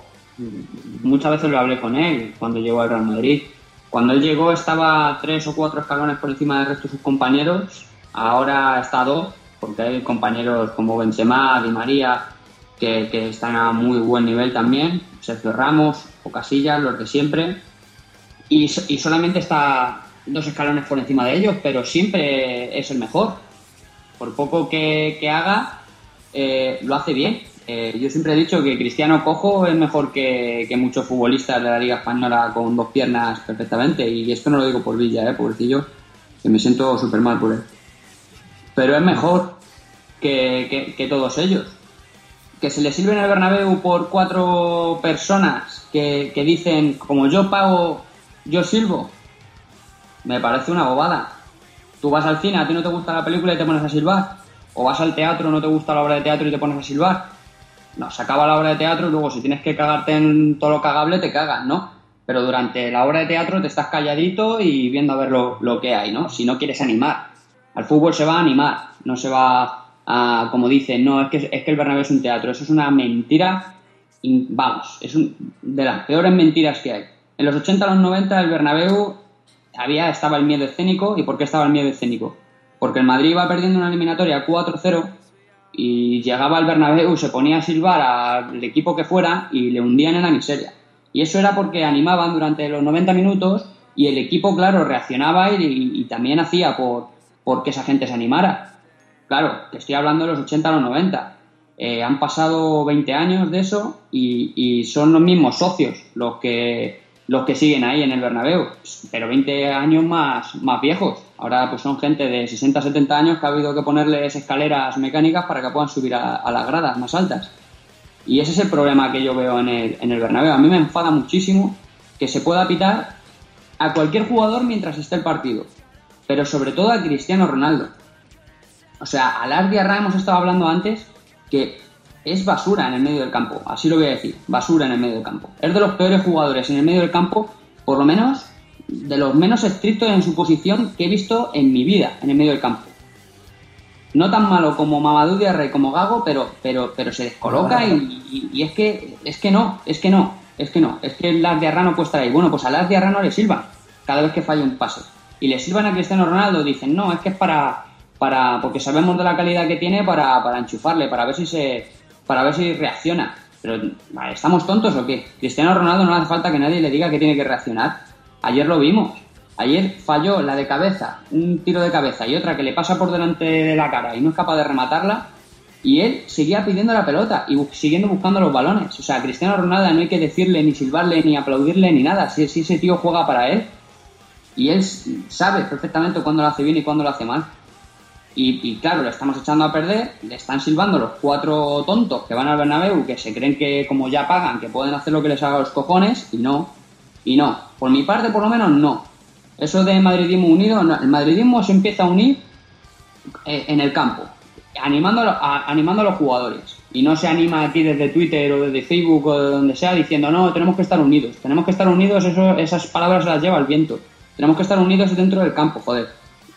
muchas veces lo hablé con él cuando llegó al Real Madrid. Cuando él llegó estaba tres o cuatro escalones por encima del resto de sus compañeros. Ahora está dos, porque hay compañeros como Benzema, Di María, que, están a muy buen nivel también. Sergio Ramos o Casillas, los de siempre. Y, so- y solamente está dos escalones por encima de ellos, pero siempre es el mejor. Por poco que, haga, eh, lo hace bien. Eh, yo siempre he dicho que Cristiano Cojo es mejor que, muchos futbolistas de la Liga Española con dos piernas perfectamente. Y esto no lo digo por Villa, eh, pobrecillo, que me siento súper mal por él. Pero es mejor. que- que todos ellos. Que se les sirve en el Bernabéu por cuatro personas que, que dicen, como yo pago, yo silbo. Me parece una bobada. Tú vas al cine, a ti no te gusta la película y te pones a silbar. O vas al teatro, no te gusta la obra de teatro y te pones a silbar. No, se acaba la obra de teatro y luego si tienes que cagarte en todo lo cagable, te cagas, ¿no? Pero durante la obra de teatro te estás calladito y viendo a ver lo, lo que hay, ¿no? Si no quieres animar. Al fútbol se va a animar, no se va a, como dicen, no, es que, es que el Bernabéu es un teatro. Eso es una mentira, vamos, es un- de las peores mentiras que hay. En los 80 a los 90 el Bernabéu había, estaba el miedo escénico. ¿Y por qué estaba el miedo escénico? Porque el Madrid iba perdiendo una eliminatoria 4-0 y llegaba al Bernabéu, se ponía a silbar al equipo que fuera y le hundían en la miseria. Y eso era porque animaban durante los 90 minutos y el equipo, claro, reaccionaba y, y también hacía por, por que esa gente se animara. Claro, te estoy hablando de los 80 a los 90. Eh, han pasado 20 años de eso y, son los mismos socios los que, los que siguen ahí en el Bernabéu, pero 20 años más, más viejos. Ahora pues son gente de 60, 70 años que ha habido que ponerles escaleras mecánicas para que puedan subir a, a las gradas más altas. Y ese es el problema que yo veo en el, en el Bernabéu. A mí me enfada muchísimo que se pueda pitar a cualquier jugador mientras esté el partido, pero sobre todo a Cristiano Ronaldo. O sea, a Lars Diarra hemos estado hablando antes que es basura en el medio del campo, así lo voy a decir, basura en el medio del campo. Es de los peores jugadores en el medio del campo, por lo menos de los menos estrictos en su posición que he visto en mi vida en el medio del campo. No tan malo como Mamadou Diarra y como Gago, pero, pero, pero se descoloca y, y- y es que es que no, es que no, es que no, es que Lars Diarra no puede estar ahí. Bueno, pues a Lars Diarra no le silban cada vez que falla un pase. Y le silban a Cristiano Ronaldo, dicen, no, es que es para, para porque sabemos de la calidad que tiene para, para enchufarle, para ver si se, para ver si reacciona. Pero, ¿estamos tontos o qué? Cristiano Ronaldo no hace falta que nadie le diga que tiene que reaccionar. Ayer lo vimos. Ayer falló la de cabeza, un tiro de cabeza y otra que le pasa por delante de la cara y no es capaz de rematarla. Y él seguía pidiendo la pelota y siguiendo buscando los balones. O sea, Cristiano Ronaldo no hay que decirle, ni silbarle, ni aplaudirle, ni nada. Si, si ese tío juega para él. Y él sabe perfectamente cuándo lo hace bien y cuándo lo hace mal. Y, claro, lo estamos echando a perder, le están silbando los cuatro tontos que van al Bernabéu, que se creen que como ya pagan, que pueden hacer lo que les haga los cojones, y no, y no. Por mi parte, por lo menos, no. Eso de madridismo unido, no. el madridismo se empieza a unir eh, en el campo, animando a- animando a los jugadores. Y no se anima aquí desde Twitter o desde Facebook o de donde sea diciendo, no, tenemos que estar unidos. Tenemos que estar unidos, eso, esas palabras las lleva el viento. Tenemos que estar unidos dentro del campo, joder.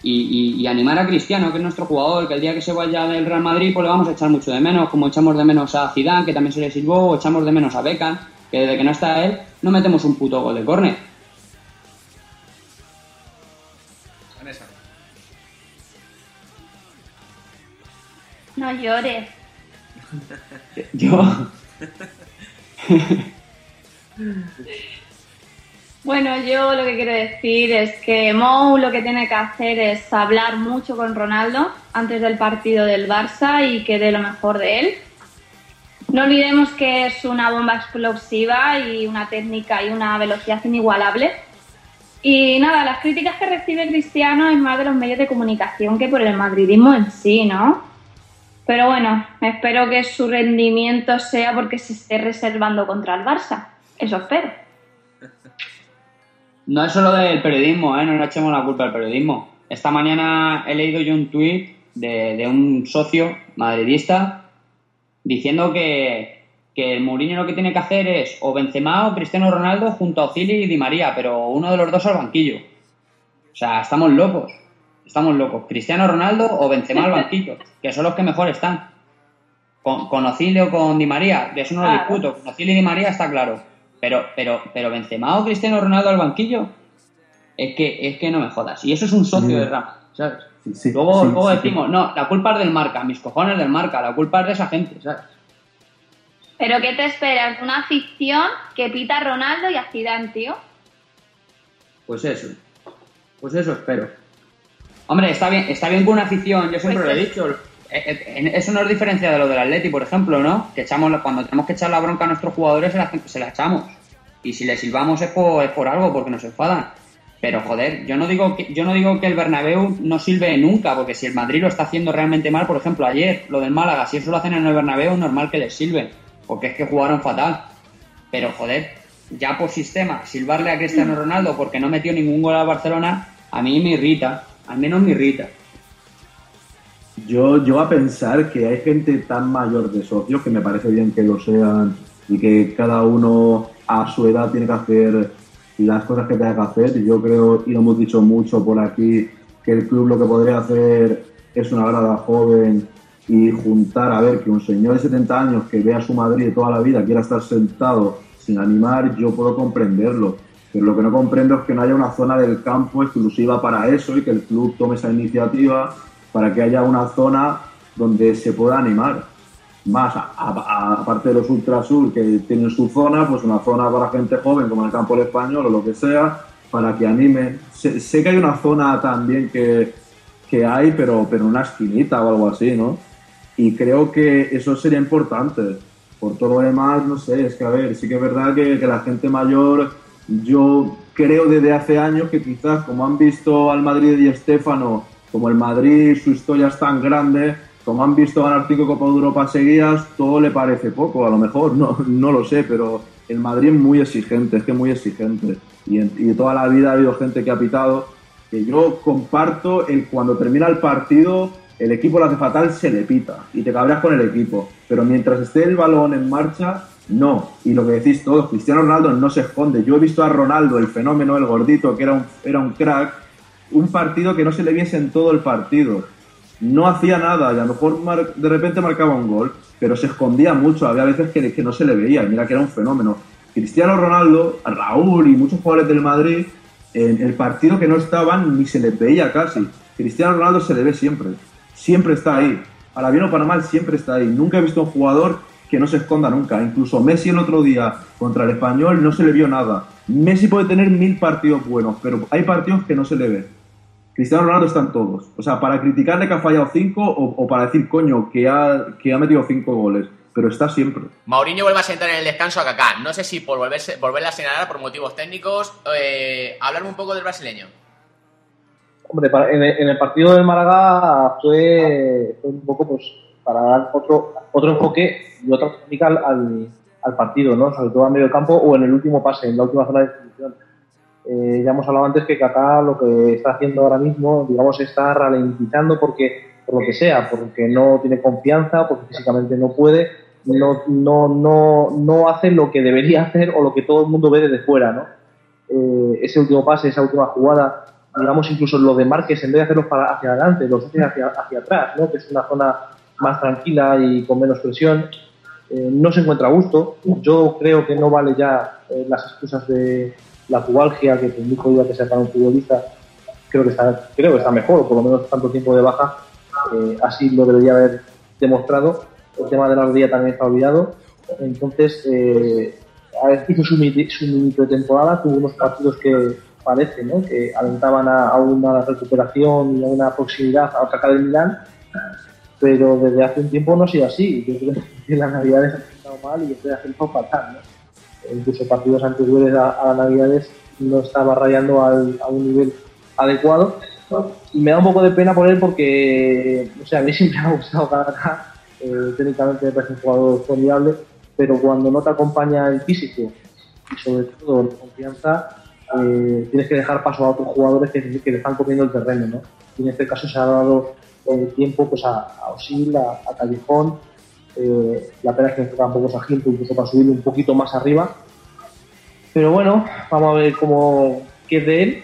Y, y- y animar a Cristiano, que es nuestro jugador, que el día que se vaya del Real Madrid, pues le vamos a echar mucho de menos, como echamos de menos a Zidane, que también se le silbó, o echamos de menos a Beckham, que desde que no está él, no metemos un puto gol de córner. No llores. Yo, Bueno, yo lo que quiero decir es que Mou lo que tiene que hacer es hablar mucho con Ronaldo antes del partido del Barça y que dé lo mejor de él. No olvidemos que es una bomba explosiva y una técnica y una velocidad inigualable. Y nada, las críticas que recibe Cristiano es más de los medios de comunicación que por el madridismo en sí, ¿no? Pero bueno, espero que su rendimiento sea porque se esté reservando contra el Barça. Eso espero. No es solo del periodismo, ¿eh? no le echemos la culpa al periodismo. Esta mañana he leído yo un tuit de, de un socio madridista diciendo que, que el Mourinho lo que tiene que hacer es o Benzema o Cristiano Ronaldo junto a Ozil y Di María, pero uno de los dos al banquillo. O sea, estamos locos. Estamos locos. Cristiano Ronaldo o Benzema al banquillo, que son los que mejor están. Con, con o con Di María, de eso no lo discuto. Con Ozil y Di María está claro. Pero, pero, pero Benzema o Cristiano Ronaldo al banquillo, es que, es que no me jodas. Y eso es un socio Sí. de Rama, ¿sabes? Sí, luego sí, luego sí, decimos, no, la culpa es del marca, mis cojones del marca, la culpa es de esa gente, ¿sabes? ¿Pero qué te esperas? ¿Una afición que pita a Ronaldo y a Zidane, tío? Pues eso. Pues eso espero. Hombre, está bien, está bien con una afición, yo siempre Pues lo he es- dicho. Eh, eh, Eso no es diferencia de lo del Atleti, por ejemplo, ¿no? Que echamos cuando tenemos que echar la bronca a nuestros jugadores se la, echamos. Y si les silbamos es por, es por algo, porque nos enfadan. Pero joder, yo no digo que, yo no digo que el Bernabéu no sirve nunca, porque si el Madrid lo está haciendo realmente mal, por ejemplo, ayer, lo del Málaga, si eso lo hacen en el Bernabéu, normal que les sirve, porque es que jugaron fatal. Pero joder, ya por sistema, silbarle a Cristiano Ronaldo porque no metió ningún gol a Barcelona, a mí me irrita, al menos me irrita. Yo, yo a pensar que hay gente tan mayor de socios que me parece bien que lo sean y que cada uno a su edad tiene que hacer las cosas que tenga que hacer. Yo creo, y lo hemos dicho mucho por aquí, que el club lo que podría hacer es una grada joven y juntar, a ver, que un señor de 70 años que vea su Madrid toda la vida quiera estar sentado sin animar, yo puedo comprenderlo. Pero lo que no comprendo es que no haya una zona del campo exclusiva para eso y que el club tome esa iniciativa para que haya una zona donde se pueda animar. Más, aparte de los Ultra Sur que tienen su zona, pues una zona para gente joven como el campo del español o lo que sea, para que animen. Sé, sé que hay una zona también que, que hay, pero, pero una esquinita o algo así, ¿no? Y creo que eso sería importante. Por todo lo demás, no sé, es que a ver, sí que es verdad que, que la gente mayor, yo creo desde hace años que quizás como han visto al Madrid y Estefano, como el Madrid, su historia es tan grande, como han visto ganar cinco Copas de Europa seguidas, todo le parece poco, a lo mejor, no, no lo sé, pero el Madrid es muy exigente, es que muy exigente. Y, en- y toda la vida ha habido gente que ha pitado, que yo comparto el cuando termina el partido, el equipo lo hace fatal, se le pita y te cabreas con el equipo. Pero mientras esté el balón en marcha, no. Y lo que decís todos, Cristiano Ronaldo no se esconde. Yo he visto a Ronaldo, el fenómeno, el gordito, que era un, era un crack, un partido que no se le viese en todo el partido. No hacía nada y a lo mejor mar- de repente marcaba un gol, pero se escondía mucho. Había veces que, no se le veía y mira que era un fenómeno. Cristiano Ronaldo, Raúl y muchos jugadores del Madrid, en el partido que no estaban ni se les veía casi. Cristiano Ronaldo se le ve siempre, siempre está ahí. Para bien o para mal, siempre está ahí. Nunca he visto un jugador que no se esconda nunca. Incluso Messi el otro día contra el español no se le vio nada. Messi puede tener mil partidos buenos, pero hay partidos que no se le ve. Cristiano Ronaldo están todos. O sea, para criticarle que ha fallado cinco o, o para decir, coño, que ha, que ha metido cinco goles. Pero está siempre. Mauriño vuelve a sentar en el descanso a Kaká. No sé si por volverse, volverla a señalar por motivos técnicos. Eh, hablarme un poco del brasileño. Hombre, para- en el, en el partido del Málaga fue, fue un poco pues para dar otro, otro enfoque y otra técnica al, al, al partido, ¿no? Sobre todo a medio campo o en el último pase, en la última zona de distribución. Eh, ya hemos hablado antes que Kaká lo que está haciendo ahora mismo, digamos, está ralentizando porque por lo que sea, porque no tiene confianza, porque físicamente no puede, no, no, no, no hace lo que debería hacer o lo que todo el mundo ve desde fuera, ¿no? Eh, ese último pase, esa última jugada, digamos incluso lo de Márquez, en vez de hacerlos hacia adelante, los hace hacia, hacia atrás, ¿no? que es una zona más tranquila y con menos presión. Eh, no se encuentra a gusto. Yo creo que no vale ya eh, las excusas de la pubalgia que te dijo ya que sea para un futbolista. Creo que está, creo que está mejor, por lo menos tanto tiempo de baja. eh, así lo debería haber demostrado. El tema de la rodilla también está olvidado. Entonces, eh, a hizo su, su mini pretemporada, tuvo unos partidos que parece ¿no? que alentaban a, a una recuperación y a una proximidad al Kaká del Milán, pero desde hace un tiempo no ha sido así. Yo creo que las Navidades han estado mal y estoy haciendo fatal. ¿no? Incluso partidos anteriores a, a Navidades no estaba rayando al- a un nivel adecuado. Y me da un poco de pena por él porque, o sea, a mí siempre me ha gustado Kaká, eh, técnicamente me parece un jugador formidable, pero cuando no te acompaña el físico y sobre todo la confianza, eh, tienes que dejar paso a otros jugadores que, que le están comiendo el terreno, ¿no? Y en este caso se ha dado eh, tiempo pues a, a Osil, a, a Callejón, eh, la pena es que tampoco es agente, incluso para subir un poquito más arriba. Pero bueno, vamos a ver cómo qué es de él.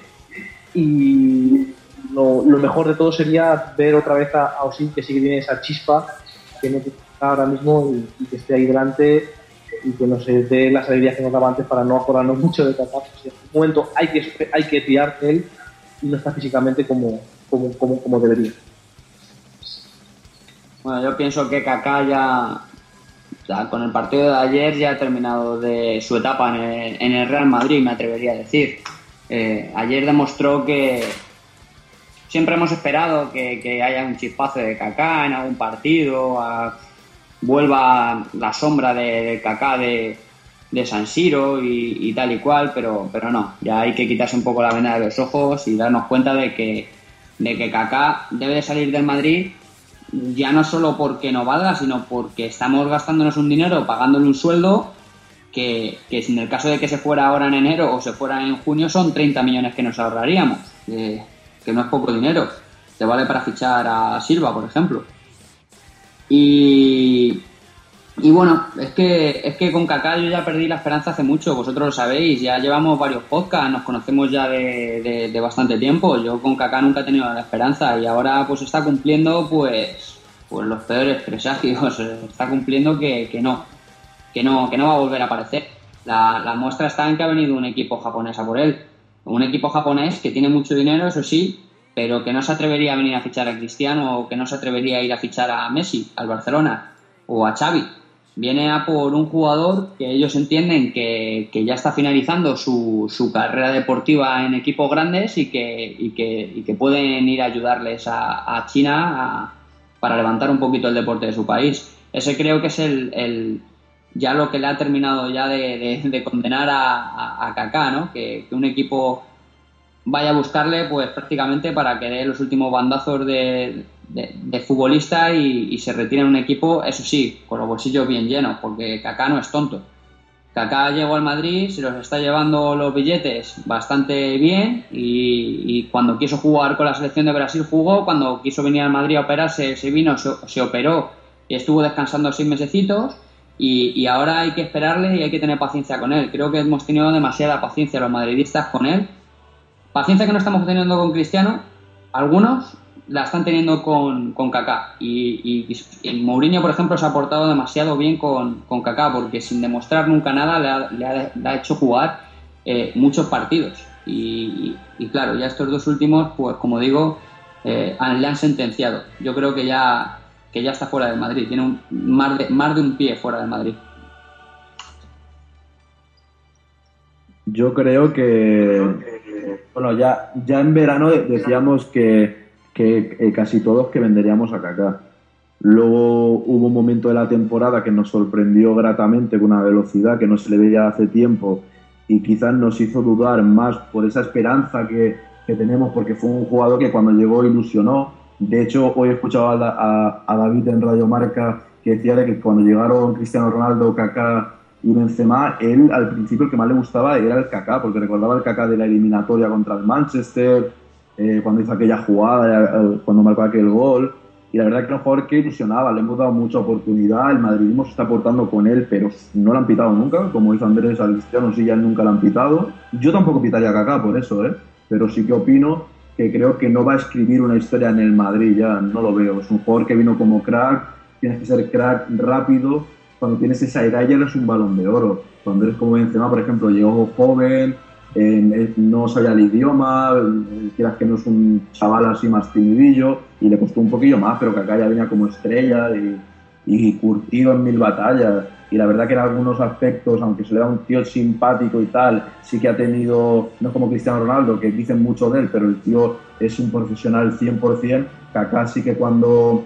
Y lo, mejor de todo sería ver otra vez a, a que sí que tiene esa chispa que no tiene ahora mismo y, y que esté ahí delante y que nos dé las alegrías que nos daba antes para no acordarnos mucho de Kaká. Si en un momento hay que, hay que tirar de él y no está físicamente como, como, como, como debería. Bueno, yo pienso que Kaká ya, con el partido de ayer ya ha terminado de su etapa en el, en el Real Madrid, me atrevería a decir. Eh, ayer demostró que siempre hemos esperado que, haya un chispazo de Kaká en algún partido, a- vuelva la sombra de, de Kaká de, de San Siro y, y tal y cual, pero, pero no, ya hay que quitarse un poco la venda de los ojos y darnos cuenta de que, de que Kaká debe de salir del Madrid ya no solo porque no valga, sino porque estamos gastándonos un dinero pagándole un sueldo que, que en el caso de que se fuera ahora en enero o se fuera en junio son 30 millones que nos ahorraríamos, que, que no es poco dinero, te vale para fichar a Silva, por ejemplo. Y, y bueno, es que, es que con Kaká yo ya perdí la esperanza hace mucho, vosotros lo sabéis, ya llevamos varios podcasts, nos conocemos ya de, bastante tiempo, yo con Kaká nunca he tenido la esperanza y ahora pues está cumpliendo pues, pues los peores presagios, está cumpliendo que, que no, que no, que no va a volver a aparecer. La, la muestra está en que ha venido un equipo japonés a por él, un equipo japonés que tiene mucho dinero, eso sí, pero que no se atrevería a venir a fichar a Cristiano o que no se atrevería a ir a fichar a Messi, al Barcelona o a Xavi. Viene a por un jugador que ellos entienden que, que ya está finalizando su, su carrera deportiva en equipos grandes y que, y que, y que pueden ir a ayudarles a, a China a- para levantar un poquito el deporte de su país. Ese creo que es el, el- ya lo que le ha terminado ya de, de- de condenar a, a, Kaká, ¿no? Que, que un equipo vaya a buscarle pues prácticamente para que dé los últimos bandazos de, de- de futbolista y, y se retire en un equipo, eso sí, con los bolsillos bien llenos, porque Kaká no es tonto. Kaká llegó al Madrid, se los está llevando los billetes bastante bien y, y cuando quiso jugar con la selección de Brasil jugó, cuando quiso venir al Madrid a operarse se vino, se, se operó y estuvo descansando seis mesecitos y, y ahora hay que esperarle y hay que tener paciencia con él. Creo que hemos tenido demasiada paciencia los madridistas con él paciencia que no estamos teniendo con Cristiano, algunos la están teniendo con, con Kaká. Y, y, Mourinho, por ejemplo, se ha portado demasiado bien con, con Kaká, porque sin demostrar nunca nada le ha, le ha- hecho jugar eh, muchos partidos. Y, y- claro, ya estos dos últimos, pues como digo, eh, le han sentenciado. Yo creo que ya, que ya está fuera del Madrid, tiene un, más, de, más de un pie fuera del Madrid. Yo creo que, bueno, ya, ya en verano de- decíamos que, que eh, casi todos que venderíamos a Kaká. Luego hubo un momento de la temporada que nos sorprendió gratamente con una velocidad que no se le veía hace tiempo y quizás nos hizo dudar más por esa esperanza que, que tenemos porque fue un jugador que cuando llegó ilusionó. De hecho, hoy he escuchado a, a- a David en Radio Marca que decía de que cuando llegaron Cristiano Ronaldo, Kaká y Benzema, él al principio el que más le gustaba era el Kaká, porque recordaba el Kaká de la eliminatoria contra el Manchester, eh, cuando hizo aquella jugada, eh, cuando marcó aquel gol. Y la verdad que era un jugador que ilusionaba, le hemos dado mucha oportunidad, el madridismo se está portando con él, pero no lo han pitado nunca, como hizo Andrés al Cristiano, sí, ya nunca lo han pitado. Yo tampoco pitaría a Kaká por eso, ¿eh? pero sí que opino que creo que no va a escribir una historia en el Madrid, ya no lo veo. Es un jugador que vino como crack, tienes que ser crack rápido, cuando tienes esa edad ya eres un balón de oro. Cuando eres como Benzema, por ejemplo, llegó joven, eh, no sabía el idioma, quieras que no es un chaval así más timidillo, y le costó un poquillo más, pero que acá ya venía como estrella y, y curtido en mil batallas. Y la verdad que en algunos aspectos, aunque se le da un tío simpático y tal, sí que ha tenido, no es como Cristiano Ronaldo, que dicen mucho de él, pero el tío es un profesional 100%, Kaká sí que cuando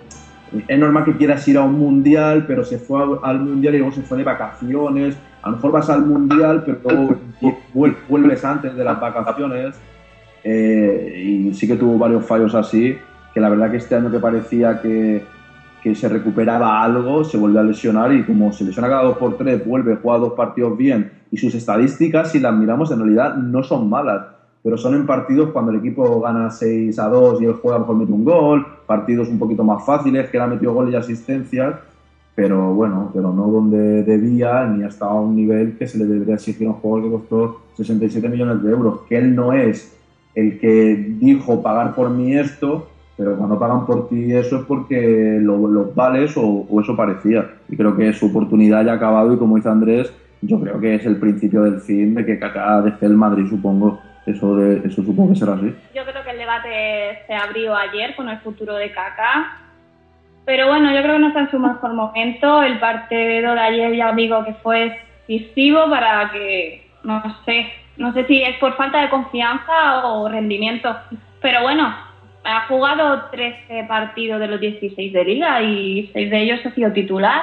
es normal que quieras ir a un mundial, pero se fue al mundial y luego se fue de vacaciones. A lo mejor vas al mundial, pero vuelves antes de las vacaciones. Eh, y sí que tuvo varios fallos así, que la verdad que este año que parecía que, que se recuperaba algo, se volvió a lesionar y como se lesiona cada dos por tres, vuelve, juega dos partidos bien y sus estadísticas, si las miramos, en realidad no son malas, pero son en partidos cuando el equipo gana 6 a 2 y él juega, a lo mejor mete un gol, partidos un poquito más fáciles, que él ha metido goles y asistencias, pero bueno, pero no donde debía ni hasta a un nivel que se le debería exigir a un jugador que costó 67 millones de euros, que él no es el que dijo pagar por mí esto, pero cuando pagan por ti eso es porque lo, lo vales o, o eso parecía. Y creo que su oportunidad ya ha acabado y como dice Andrés, yo creo que es el principio del fin de que Kaká deje el Madrid, supongo. Eso, de, eso supongo que será así. Yo creo que el debate se abrió ayer con el futuro de Kaká. Pero bueno, yo creo que no está en su mejor momento. El partido de ayer ya digo que fue decisivo para que, no sé, no sé si es por falta de confianza o rendimiento. Pero bueno, ha jugado 13 partidos de los 16 de liga y 6 de ellos ha sido titular.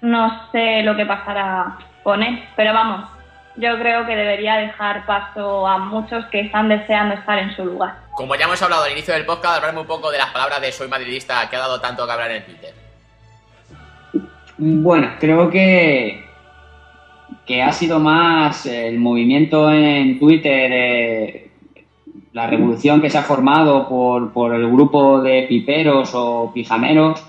No sé lo que pasará con él. Pero vamos, yo creo que debería dejar paso a muchos que están deseando estar en su lugar. Como ya hemos hablado al inicio del podcast, hablarme un poco de las palabras de soy madridista que ha dado tanto que hablar en Twitter. Bueno, creo que, que ha sido más el movimiento en Twitter, la revolución que se ha formado por, por el grupo de piperos o pijameros,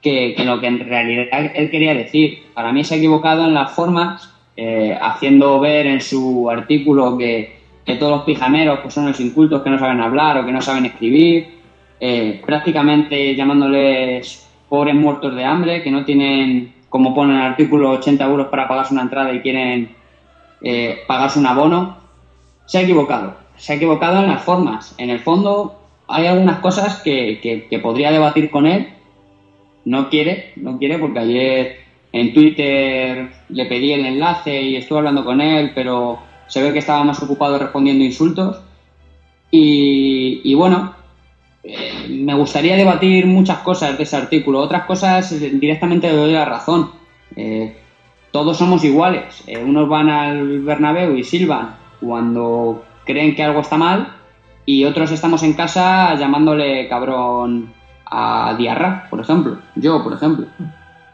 que, que lo que en realidad él quería decir. Para mí se ha equivocado en las formas, eh, haciendo ver en su artículo que, que todos los pijameros pues, son los incultos que no saben hablar o que no saben escribir, eh, prácticamente llamándoles pobres muertos de hambre, que no tienen, como pone en el artículo, 80 euros para pagarse una entrada y quieren eh, pagarse un abono. Se ha equivocado, se ha equivocado en las formas. En el fondo hay algunas cosas que, que- que podría debatir con él, no quiere, no quiere porque ayer en Twitter le pedí el enlace y estuve hablando con él, pero se ve que estaba más ocupado respondiendo insultos. Y, bueno, eh, me gustaría debatir muchas cosas de ese artículo. Otras cosas eh, directamente le doy la razón. Eh, todos somos iguales. Unos van al Bernabéu y silban cuando creen que algo está mal y otros estamos en casa llamándole cabrón a Diarra, por ejemplo. Yo, por ejemplo.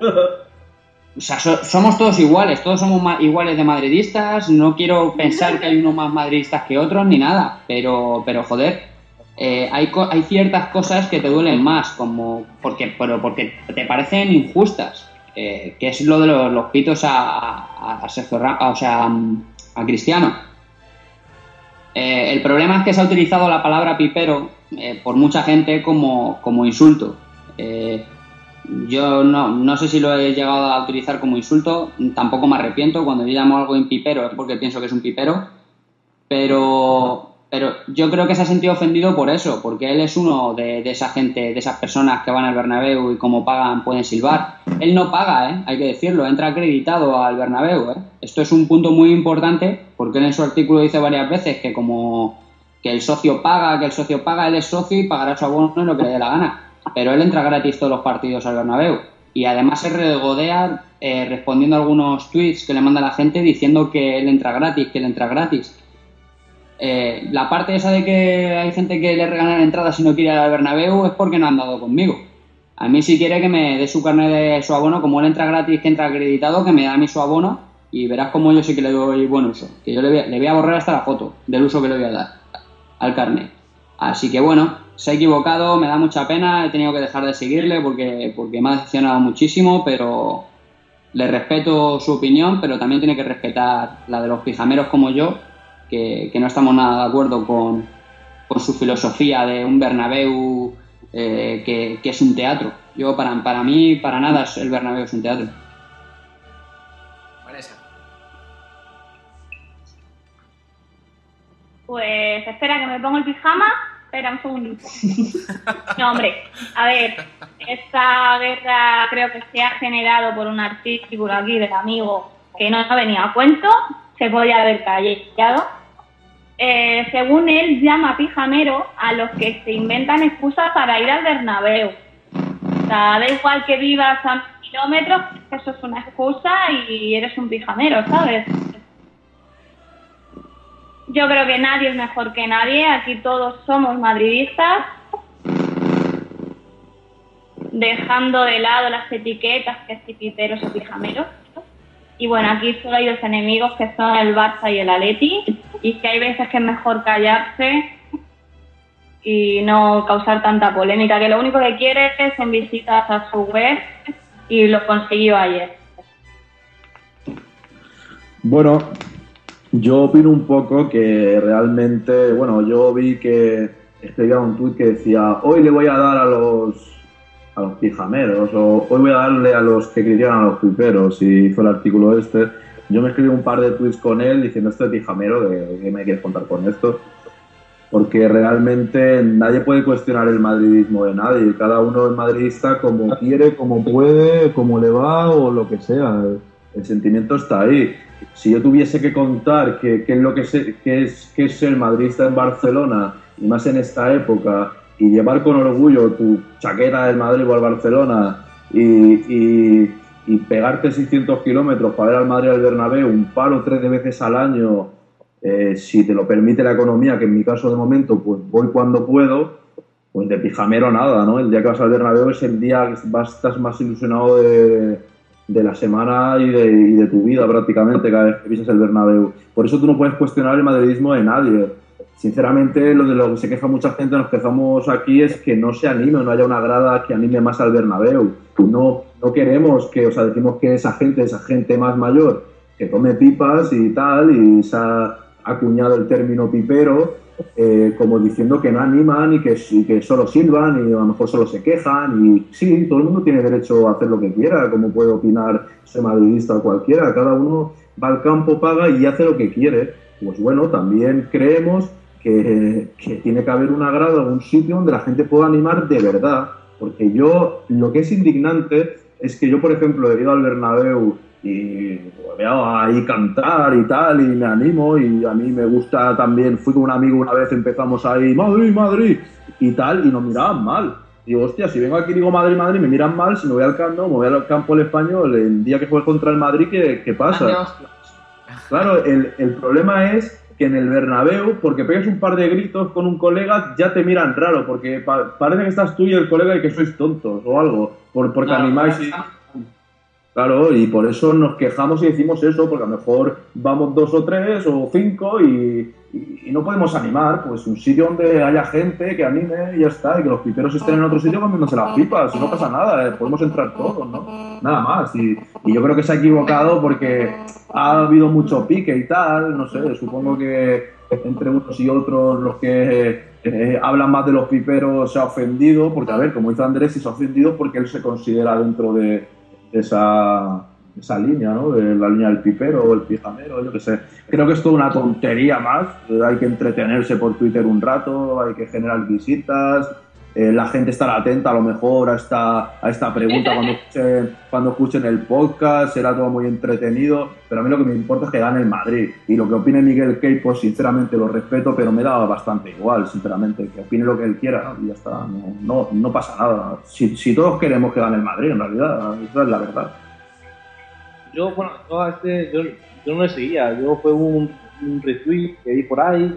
O sea, so- somos todos iguales, todos somos iguales de madridistas. No quiero pensar que hay unos más madridistas que otros ni nada, pero, pero joder, eh, hay, hay ciertas cosas que te duelen más, como porque, pero porque te parecen injustas, eh, que es lo de los, pitos a, a, Sergio a- o sea, a Cristiano. Eh, el problema es que se ha utilizado la palabra pipero eh, por mucha gente como, como insulto. Eh, yo no, no sé si lo he llegado a utilizar como insulto, tampoco me arrepiento. Cuando yo llamo algo en pipero es porque pienso que es un pipero, pero, pero yo creo que se ha sentido ofendido por eso, porque él es uno de, esa gente, de esas personas que van al Bernabéu y como pagan pueden silbar. Él no paga, ¿eh? hay que decirlo, entra acreditado al Bernabéu. ¿eh? Esto es un punto muy importante porque él en su artículo dice varias veces que como que el socio paga, que el socio paga, él es socio y pagará su abono en lo que le dé la gana. Pero él entra gratis todos los partidos al Bernabéu. Y además se regodea eh, respondiendo a algunos tweets que le manda la gente diciendo que él entra gratis, que él entra gratis. Eh, la parte esa de que hay gente que le regalan entradas si no quiere ir al Bernabéu es porque no han dado conmigo. A mí si quiere que me dé su carnet de su abono, como él entra gratis, que entra acreditado, que me da a mí su abono y verás como yo sí que le doy buen uso. Que yo le voy, a- le voy a borrar hasta la foto del uso que le voy a dar al carnet. Así que bueno, se ha equivocado, me da mucha pena, he tenido que dejar de seguirle porque, porque me ha decepcionado muchísimo, pero le respeto su opinión, pero también tiene que respetar la de los pijameros como yo, que, que no estamos nada de acuerdo con, con su filosofía de un Bernabéu eh, que, que es un teatro. Yo, para, para mí, para nada es- el Bernabéu es un teatro. Vanessa. Pues espera que me pongo el pijama. Espera un segundito. No, hombre, a ver, esta guerra creo que se ha generado por un artículo aquí del amigo que no venido a cuento, se podía haber callado. Eh, según él, llama pijamero a los que se inventan excusas para ir al Bernabéu. O sea, da igual que vivas a kilómetros, eso es una excusa y eres un pijamero, ¿sabes? Yo creo que nadie es mejor que nadie. Aquí todos somos madridistas. Dejando de lado las etiquetas que si piteros o pijameros. Y bueno, aquí solo hay dos enemigos que son el Barça y el Atleti. Y que hay veces que es mejor callarse y no causar tanta polémica. Que lo único que quiere es en visitas a su web y lo consiguió ayer. Bueno, yo opino un poco que realmente, bueno, yo vi que escribía un tuit que decía, hoy le voy a dar a los a los pijameros o hoy voy a darle a los que critican a los piperos y hizo el artículo este. Yo me escribí un par de tweets con él diciendo esto de pijamero, ¿qué, qué me quieres contar con esto? Porque realmente nadie puede cuestionar el madridismo de nadie. Cada uno es madridista como quiere, como puede, como le va o lo que sea. El sentimiento está ahí. Si yo tuviese que contar qué, es lo que, se- qué es, qué es ser madridista en Barcelona, y más en esta época, y llevar con orgullo tu chaqueta del Madrid o al Barcelona, y, y- y pegarte 600 kilómetros para ver al Madrid al Bernabéu, un palo tres de veces al año, eh, si te lo permite la economía, que en mi caso de momento pues voy cuando puedo, pues de pijamero nada, ¿no? El día que vas al Bernabéu es el día que vas, estás más ilusionado de, de la semana y de, y de tu vida prácticamente cada vez que pisas el Bernabéu. Por eso tú no puedes cuestionar el madridismo de nadie. Sinceramente, lo de lo que se queja mucha gente nos quejamos aquí es que no se anime, no haya una grada que anime más al Bernabéu. No, no queremos que, o sea, decimos que esa gente, esa gente más mayor, que tome pipas y tal, y se ha acuñado el término pipero, eh, como diciendo que no animan y que, solo silban y a lo mejor solo se quejan. Y sí, todo el mundo tiene derecho a hacer lo que quiera, como puede opinar ese madridista o cualquiera. Cada uno va al campo, paga y hace lo que quiere. Pues bueno, también creemos que, que tiene que haber una grada, un sitio donde la gente pueda animar de verdad. Porque yo, lo que es indignante es que yo, por ejemplo, he ido al Bernabéu y veo ahí cantar y tal, y me animo, y a mí me gusta también, fui con un amigo una vez, empezamos ahí, Madrid, Madrid, y tal, y nos miraban mal. Digo, hostia, si vengo aquí y digo Madrid, Madrid, me miran mal, si me voy al campo, me voy al campo el español, el día que juegue contra el Madrid, ¿qué, qué pasa? Claro, el, el problema es que en el Bernabéu, porque pegas un par de gritos con un colega, ya te miran raro, porque pa- parece que estás tú y el colega y que sois tontos o algo, por, porque Claro, animáis. Claro, y por eso nos quejamos y decimos eso, porque a lo mejor vamos dos o tres o cinco y, no podemos animar, pues un sitio donde haya gente que anime y ya está, y que los piperos estén en otro sitio comiéndose las pipas, y no pasa nada, eh, podemos entrar todos, ¿no? Nada más, y, yo creo que se ha equivocado porque ha habido mucho pique y tal, no sé, supongo que entre unos y otros los que eh, hablan más de los piperos se ha ofendido, porque a ver, como dice Andrés, sí se ha ofendido porque él se considera dentro de de esa, esa línea, ¿no? La línea del pipero o el pijamero, yo qué sé. Creo que es toda una tontería más. Hay que entretenerse por Twitter un rato, hay que generar visitas. Eh, la gente estará atenta a lo mejor a esta, a esta pregunta cuando escuchen, cuando escuchen el podcast, será todo muy entretenido, pero a mí lo que me importa es que gane el Madrid. Y lo que opine Miguel Key, pues sinceramente lo respeto, pero me da bastante igual, sinceramente, que opine lo que él quiera, y ya está, no, no, no pasa nada. Si, si todos queremos que gane el Madrid, en realidad, esa es la verdad. Yo, bueno, yo, este, yo, yo no le seguía, yo fue un, un retweet que vi por ahí,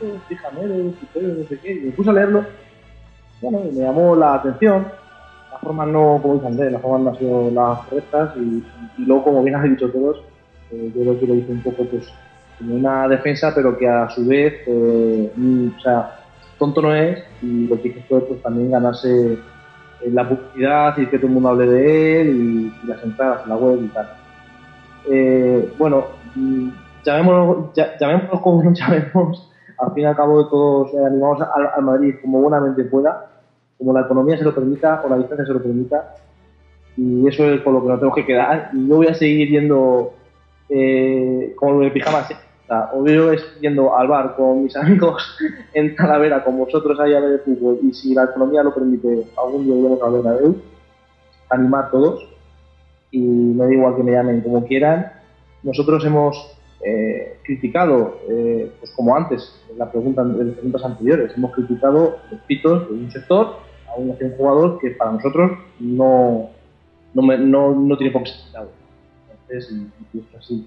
pipero, no sé qué, me puse a leerlo, bueno, me llamó la atención, las formas no, como dice Andrés, las formas no han sido las correctas, y, luego, como bien has dicho todos, eh, yo creo que lo hice un poco, pues, como una defensa, pero que a su vez, eh, mm, o sea, tonto no es, y lo que hizo fue, pues, también ganarse eh, la publicidad y que todo el mundo hable de él y, las entradas en la web y tal. Eh, bueno, llamémoslo, ya- llamémoslo como nos llamemos, al fin y al cabo todos eh, animamos al, al Madrid como buenamente pueda, como la economía se lo permita o la distancia se lo permita, y eso es por lo que nos tenemos que quedar. Y yo voy a seguir yendo eh, como de pijama, sí. o sea, o yo es yendo al bar con mis amigos en Talavera, con vosotros ahí a ver el fútbol, y si la economía lo permite, algún día iremos a ver a Bernabéu, animar todos, y me da igual que me llamen como quieran. Nosotros hemos eh, criticado, eh, pues como antes, en la pregunta, en las preguntas anteriores, hemos criticado los pitos de un sector a un, un jugador que para nosotros no, no, me- no, no tiene por qué ser. Entonces, y- esto así.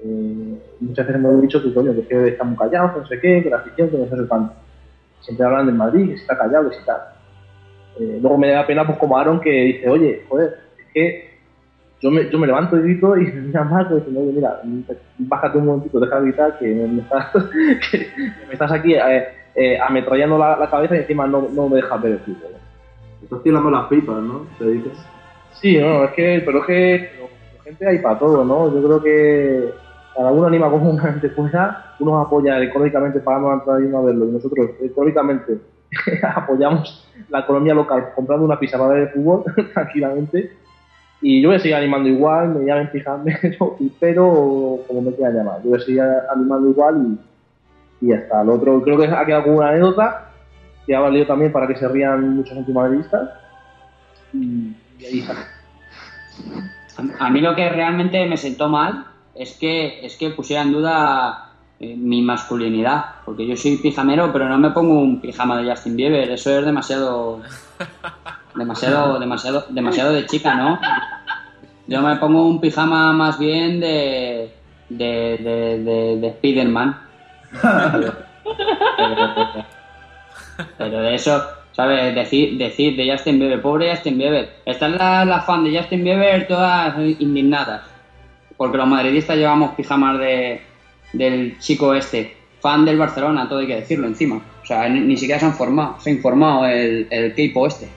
Eh, muchas veces hemos dicho que, coño, que, es que está muy callado, que no sé qué, que la afición, que no sé cuánto. Siempre hablan del Madrid, que está callado, que tal. Eh, luego me da pena, pues como Aaron, que dice, oye, joder, es que yo me, yo me levanto y grito y me Marco diciendo, oye, mira, bájate un momentito, deja de gritar, que me, me estás, que me estás aquí eh, eh, ametrallando la, la cabeza y encima no, no me dejas ver el fútbol. Estás tirando las pipas, ¿no? Te dices. Sí, no, es que, pero es que gente hay para todo, ¿no? Yo creo que cada uno anima como una gente pueda, unos apoya económicamente pagando la entrada y uno a verlo, y nosotros económicamente apoyamos la economía local comprando una pizza para ver el fútbol tranquilamente. Y yo voy a seguir animando igual, me llamen pijamero, pipero o como me quieran llamar. Yo voy a seguir animando igual y, y ya está. Lo otro, creo que ha quedado como una anécdota que ha valido también para que se rían muchos antimadridistas. Y, y ahí está. A- A mí lo que realmente me sentó mal es que, es que pusiera en duda eh, mi masculinidad, porque yo soy pijamero, pero no me pongo un pijama de Justin Bieber, eso es demasiado, demasiado, demasiado, demasiado de chica, ¿no? Yo me pongo un pijama más bien de. de. de, de, de Spiderman. pero, pero- pero de eso, ¿sabes? Decir, decir de Justin Bieber, pobre Justin Bieber. Están las las fans de Justin Bieber todas indignadas. Porque los madridistas llevamos pijamas de, del chico este, fan del Barcelona, todo hay que decirlo encima. O sea, ni, ni siquiera se han formado, se ha informado el, el Keipo este.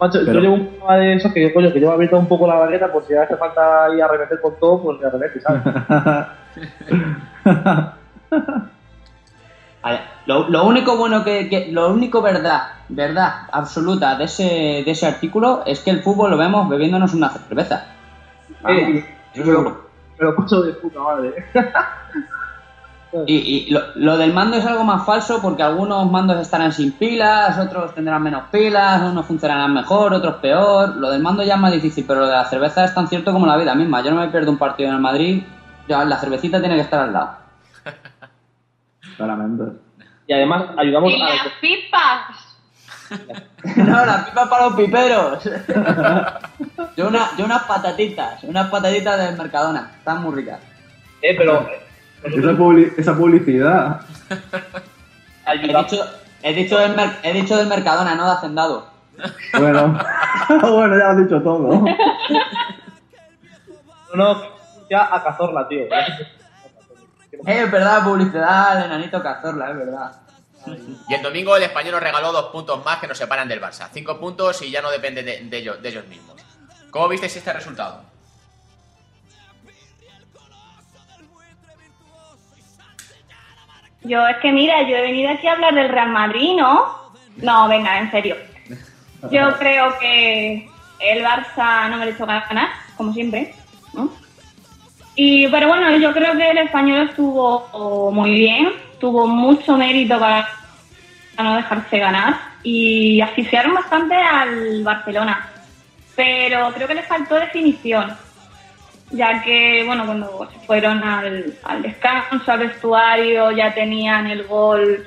Macho, Pero- yo llevo un tema de eso que, coño, que llevo abierto un poco la bagueta por si hace falta ir a arremeter con todo, pues le arremete, ¿sabes? Ver, Lo, lo único bueno que, que- lo único verdad, verdad absoluta de ese, de ese artículo es que el fútbol lo vemos bebiéndonos una cerveza. Vamos, Eh, eso seguro. Pero paso de puta madre. Y, y lo, lo del mando es algo más falso porque algunos mandos estarán sin pilas, otros tendrán menos pilas, unos funcionarán mejor, otros peor. Lo del mando ya es más difícil, pero lo de la cerveza es tan cierto como la vida misma. Yo no me pierdo un partido en el Madrid, ya la cervecita tiene que estar al lado. Claramente. Y además ayudamos Y a... las pipas. No, la pipa para los piperos. Yo, una, yo unas patatitas, unas patatitas del Mercadona, están muy ricas. Eh, pero... Esa, publi- esa publicidad. He dicho, he dicho, del, mer- he dicho del Mercadona, no de Hacendado. Bueno, bueno, ya lo has dicho todo. No, ya a cazorla, tío. Eh, es verdad, publicidad al enanito Cazorla, es verdad. Y el domingo el español nos regaló dos puntos más que nos separan del Barça. Cinco puntos y ya no depende de, de ellos, de ellos mismos. ¿Cómo visteis este resultado? Yo es que mira, yo he venido aquí a hablar del Real Madrid, ¿no? No, venga, en serio. Yo creo que el Barça no mereció ganar, como siempre, ¿no? Y, pero bueno, yo creo que el español estuvo muy bien, tuvo mucho mérito para no dejarse ganar y asfixiaron bastante al Barcelona. Pero creo que les faltó definición, ya que, bueno, cuando se fueron al, al descanso, al vestuario, ya tenían el gol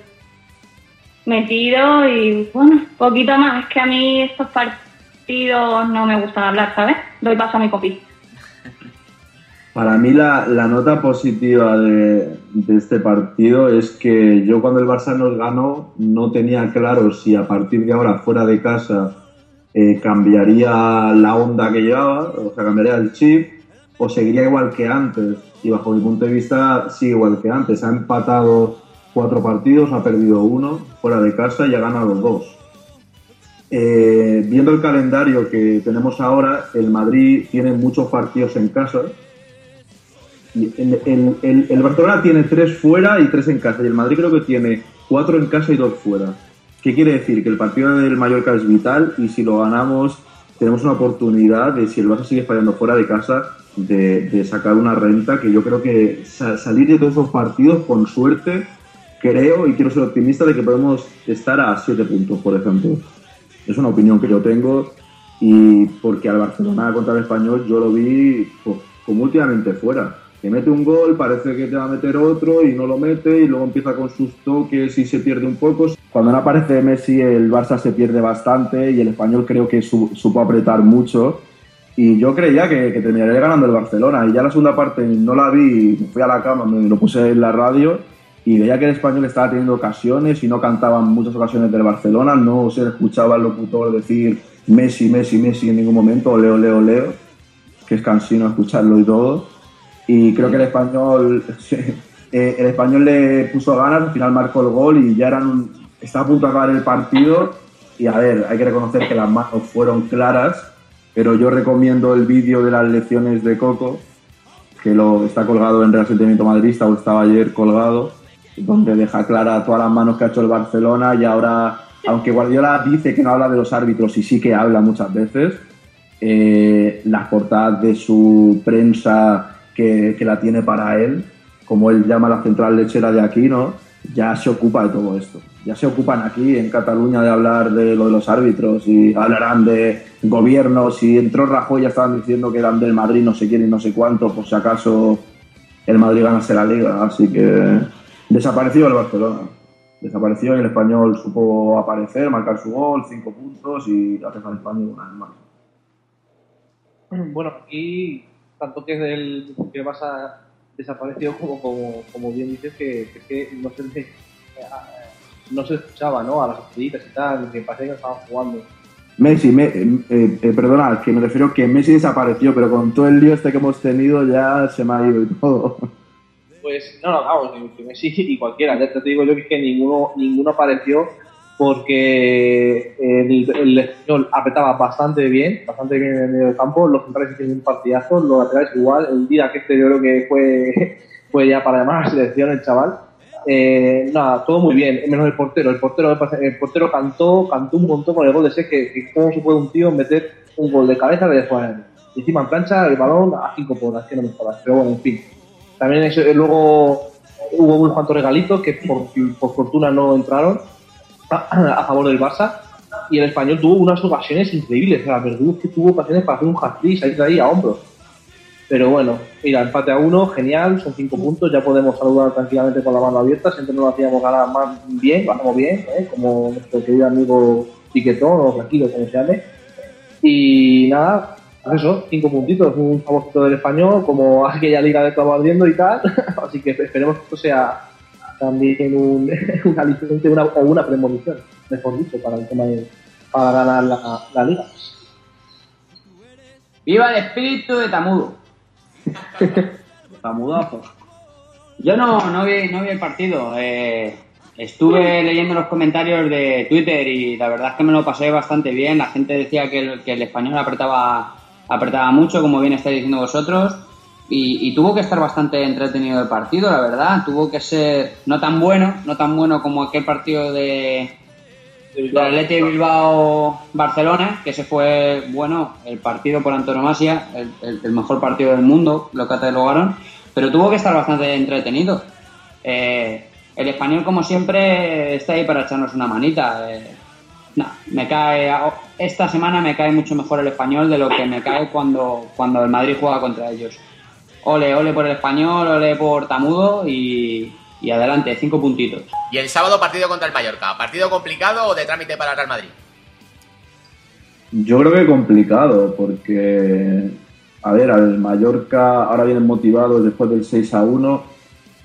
metido y, bueno, poquito más. Es que a mí estos partidos no me gustan hablar, ¿sabes? Doy paso a mi copi. Para mí la, la nota positiva de, de este partido es que yo cuando el Barça nos ganó no tenía claro si a partir de ahora fuera de casa eh, cambiaría la onda que llevaba, o sea, cambiaría el chip o seguiría igual que antes. Y bajo mi punto de vista sigue igual que antes. Ha empatado cuatro partidos, ha perdido uno fuera de casa y ha ganado dos. Eh, viendo el calendario que tenemos ahora, el Madrid tiene muchos partidos en casa. El- el- el Barcelona tiene tres fuera y tres en casa. Y el Madrid creo que tiene cuatro en casa y dos fuera. ¿Qué quiere decir? Que el partido del Mallorca es vital y si lo ganamos tenemos una oportunidad de, si el Barça sigue fallando fuera de casa, de, sacar una renta que yo creo que sa- salir de todos esos partidos con suerte, creo y quiero ser optimista de que podemos estar a siete puntos, por ejemplo. Es una opinión que yo tengo y porque al Barcelona contra el Español yo lo vi pues, como últimamente fuera. Que mete un gol, parece que te va a meter otro y no lo mete y luego empieza con sus toques y se pierde un poco. Cuando no aparece Messi el Barça se pierde bastante y el Español creo que su- supo apretar mucho y yo creía que, que terminaría ganando el Barcelona y ya la segunda parte no la vi, me fui a la cama, me lo puse en la radio y veía que el español estaba teniendo ocasiones y no cantaban muchas ocasiones del Barcelona, no se escuchaba al locutor decir Messi, Messi, Messi en ningún momento, Leo, Leo, Leo, que es cansino escucharlo y todo. Y creo que el español, eh, el español le puso ganas, al final marcó el gol y ya eran estaba a punto de acabar el partido. Y a ver, hay que reconocer que las manos fueron claras, pero yo recomiendo el vídeo de las lecciones de Coco, que lo está colgado en Real Sentimiento Madrista o estaba ayer colgado, donde deja clara todas las manos que ha hecho el Barcelona y ahora, aunque Guardiola dice que no habla de los árbitros y sí que habla muchas veces, eh, las portadas de su prensa que, la tiene para él, como él llama la central lechera de aquí, ¿no? Ya se ocupa de todo esto. Ya se ocupan aquí en Cataluña de hablar de lo de los árbitros y hablarán de gobiernos. Si entró Rajoy ya estaban diciendo que eran del Madrid no sé quién y no sé cuánto, por si acaso el Madrid ganase la liga. Así que desapareció el Barcelona. Desapareció y el español supo aparecer, marcar su gol, cinco puntos y hacer al español una vez más. Bueno, aquí tanto que es del que Barça desapareció como, como, como bien dices que, que, que no se le- no se escuchaba ¿no? a las estrellitas y tal, que parecía que estaban jugando. Messi, me- eh, eh, perdona, que me refiero que Messi desapareció, pero con todo el lío este que hemos tenido ya se me ha ido y todo. Pues no, no, vamos, que- Messi y cualquiera. Ya te digo yo que ninguno, ninguno apareció porque el, el español apretaba bastante bien, bastante bien en el medio del campo. Los centrales hicieron un partidazo, los laterales igual. El día que este yo creo que fue, fue ya para llamar a la selección el chaval. Eh, nada, todo muy bien, menos el portero. El portero, el portero cantó, cantó un montón con el gol de ese que, que cómo se puede un tío meter un gol de cabeza de fuera. Y encima en plancha el balón a cinco por que no me jodas. Pero bueno, en fin. También eso, eh, luego hubo unos cuantos regalitos que por, por fortuna no entraron a, favor del Barça. Y el español tuvo unas ocasiones increíbles. O sea, Verdú tuvo ocasiones para hacer un hat-trick, salir de ahí a hombros. Pero bueno, mira, empate a uno, genial, son cinco puntos, ya podemos saludar tranquilamente con la mano abierta, siempre nos hacíamos ganar más bien, hacemos bien, ¿eh? como nuestro querido amigo Piquetón o Tranquilo, como se llame. Y nada, pues eso, cinco puntitos, un favorito del español, como aquella liga de estaba ardiendo y tal, así que esperemos que esto sea también un, una, o una premonición, mejor dicho, para el tema de para ganar la, la liga. ¡Viva el espíritu de Tamudo! Tamudazo. Yo no, no, vi, no vi el partido. eh, estuve leyendo los comentarios de Twitter y la verdad es que me lo pasé bastante bien. La gente decía que el, que el español apretaba, apretaba mucho, como bien estáis diciendo vosotros. Y, y tuvo que estar bastante entretenido el partido, la verdad. Tuvo que ser no tan bueno, no tan bueno como aquel partido de, del Atleti de Bilbao-Barcelona, que ese fue, bueno, el partido por antonomasia, el, el- el mejor partido del mundo, lo catalogaron, pero tuvo que estar bastante entretenido. Eh, el español, como siempre, está ahí para echarnos una manita. eh, no, me cae, esta semana me cae mucho mejor el español de lo que me cae cuando, cuando el Madrid juega contra ellos. Ole, ole por el español, ole por Tamudo y, y adelante, cinco puntitos. Y el sábado partido contra el Mallorca. ¿Partido complicado o de trámite para el Real Madrid? Yo creo que complicado, porque, a ver, al Mallorca ahora vienen motivados después del 6 a 1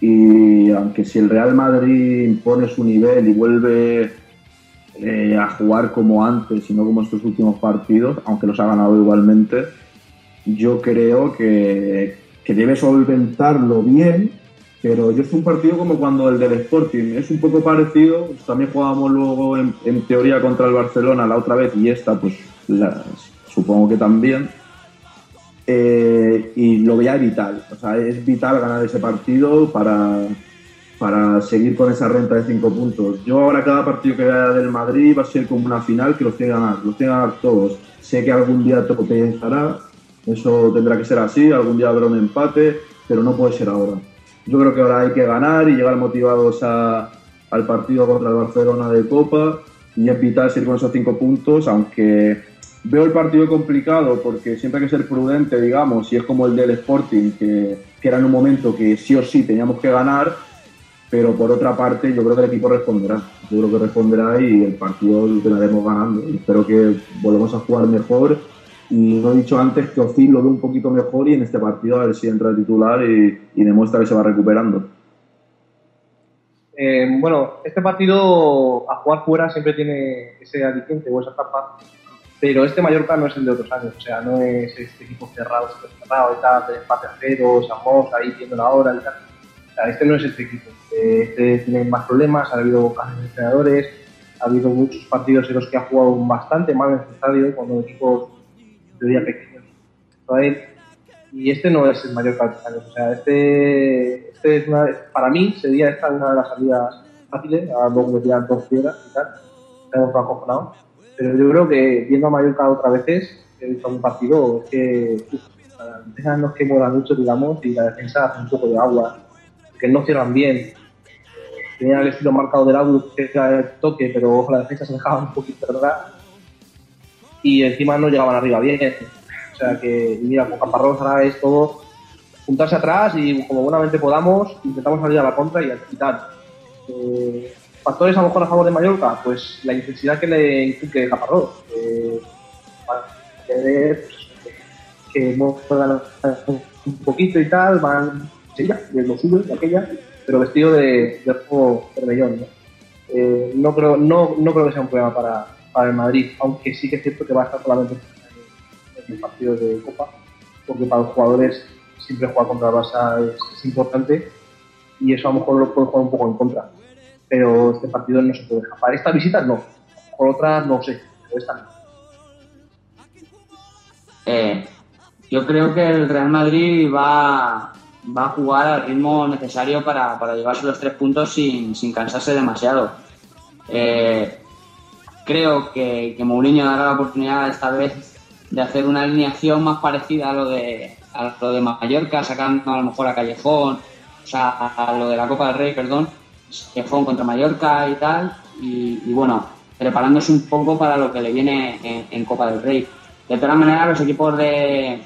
y aunque si el Real Madrid impone su nivel y vuelve eh, a jugar como antes y no como estos últimos partidos, aunque los ha ganado igualmente, yo creo que, que debe solventarlo bien, pero yo es un partido como cuando el del Sporting, es un poco parecido, pues también jugábamos luego en, teoría contra el Barcelona la otra vez y esta pues supongo que también. Eh, y lo veía vital, o sea, es vital ganar ese partido para, para seguir con esa renta de cinco puntos. Yo ahora cada partido que vea del Madrid va a ser como una final que los tiene que ganar, los tiene que ganar todos. Sé que algún día tropezará, eso tendrá que ser así, algún día habrá un empate, pero no puede ser ahora. Yo creo que ahora hay que ganar y llegar motivados a- al partido contra el Barcelona de Copa y es vital seguir con esos cinco puntos, aunque veo el partido complicado porque siempre hay que ser prudente, digamos, y es como el del Sporting, que, que era en un momento que sí o sí teníamos que ganar, pero por otra parte yo creo que el equipo responderá. Yo creo que responderá y el partido lo terminaremos ganando. Espero que volvamos a jugar mejor. Y lo he dicho antes que Ozil lo ve un poquito mejor y en este partido a ver si entra de titular y, y demuestra que se va recuperando. Eh, bueno, este partido a jugar fuera siempre tiene ese aliciente o esa etapa, pero este Mallorca no es el de otros años, o sea, no es este equipo cerrado, súper cerrado y tal, de empate a cero, Samos ahí viendo la hora y tal. O sea, este no es este equipo. Eh, Este tiene más problemas, ha habido cambios de entrenadores, ha habido muchos partidos en los que ha jugado bastante mal en el estadio, cuando equipos teoría pequeños él. Y este no es el otros años. O sea, este, este es una, para mí sería esta una de las salidas fáciles, a luego me tiran dos piedras y tal, estamos acojonados. Pero yo creo que viendo a Mallorca otra vez, he visto un partido, que la defensa no es que mola mucho, digamos, y la defensa hace un poco de agua, que no cierran bien. Tenían el estilo marcado del Abu, que era el toque, pero la defensa se dejaba un poquito atrás. Y encima no llegaban arriba bien. O sea que, mira, con Caparrós ahora es todo juntarse atrás y como buenamente podamos, intentamos salir a la contra y, y tal. Eh, factores a lo mejor a favor de Mallorca, pues la intensidad que le inculque Caparrós. Eh, para que un poquito y tal, van, sí, ya, lo suyo, de aquella, pero vestido de, de juego vermellón, ¿no? Eh, no, creo, no, no creo que sea un problema para, para el Madrid, aunque sí que es cierto que va a estar solamente en el partido de Copa, porque para los jugadores siempre jugar contra el Barça es, importante y eso a lo mejor lo puede jugar un poco en contra. Pero este partido no se puede escapar. Esta visita no, por otras no sé, pero esta no. Eh, yo creo que el Real Madrid va, va a jugar al ritmo necesario para, para llevarse los tres puntos sin, sin cansarse demasiado. Eh, creo que, que Mourinho dará la oportunidad esta vez de hacer una alineación más parecida a lo de, a lo de Mallorca, sacando a lo mejor a Callejón, o sea, a lo de la Copa del Rey, perdón, Callejón contra Mallorca y tal, y, bueno, preparándose un poco para lo que le viene en, en Copa del Rey. De todas maneras, los equipos de,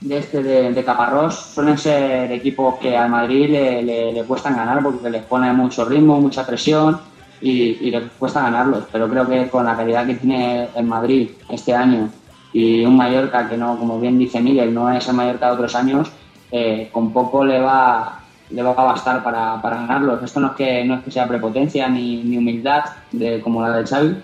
de este de, de Caparrós suelen ser equipos que al Madrid le, le, le cuestan ganar porque les pone mucho ritmo, mucha presión y, y les cuesta ganarlos. Pero creo que con la calidad que tiene el Madrid este año y un Mallorca que no, como bien dice Miguel, no es el Mallorca de otros años, eh, con poco le va le va a bastar para, para ganarlos. Esto no es que no es que sea prepotencia ni, ni humildad de, como la de Xavi,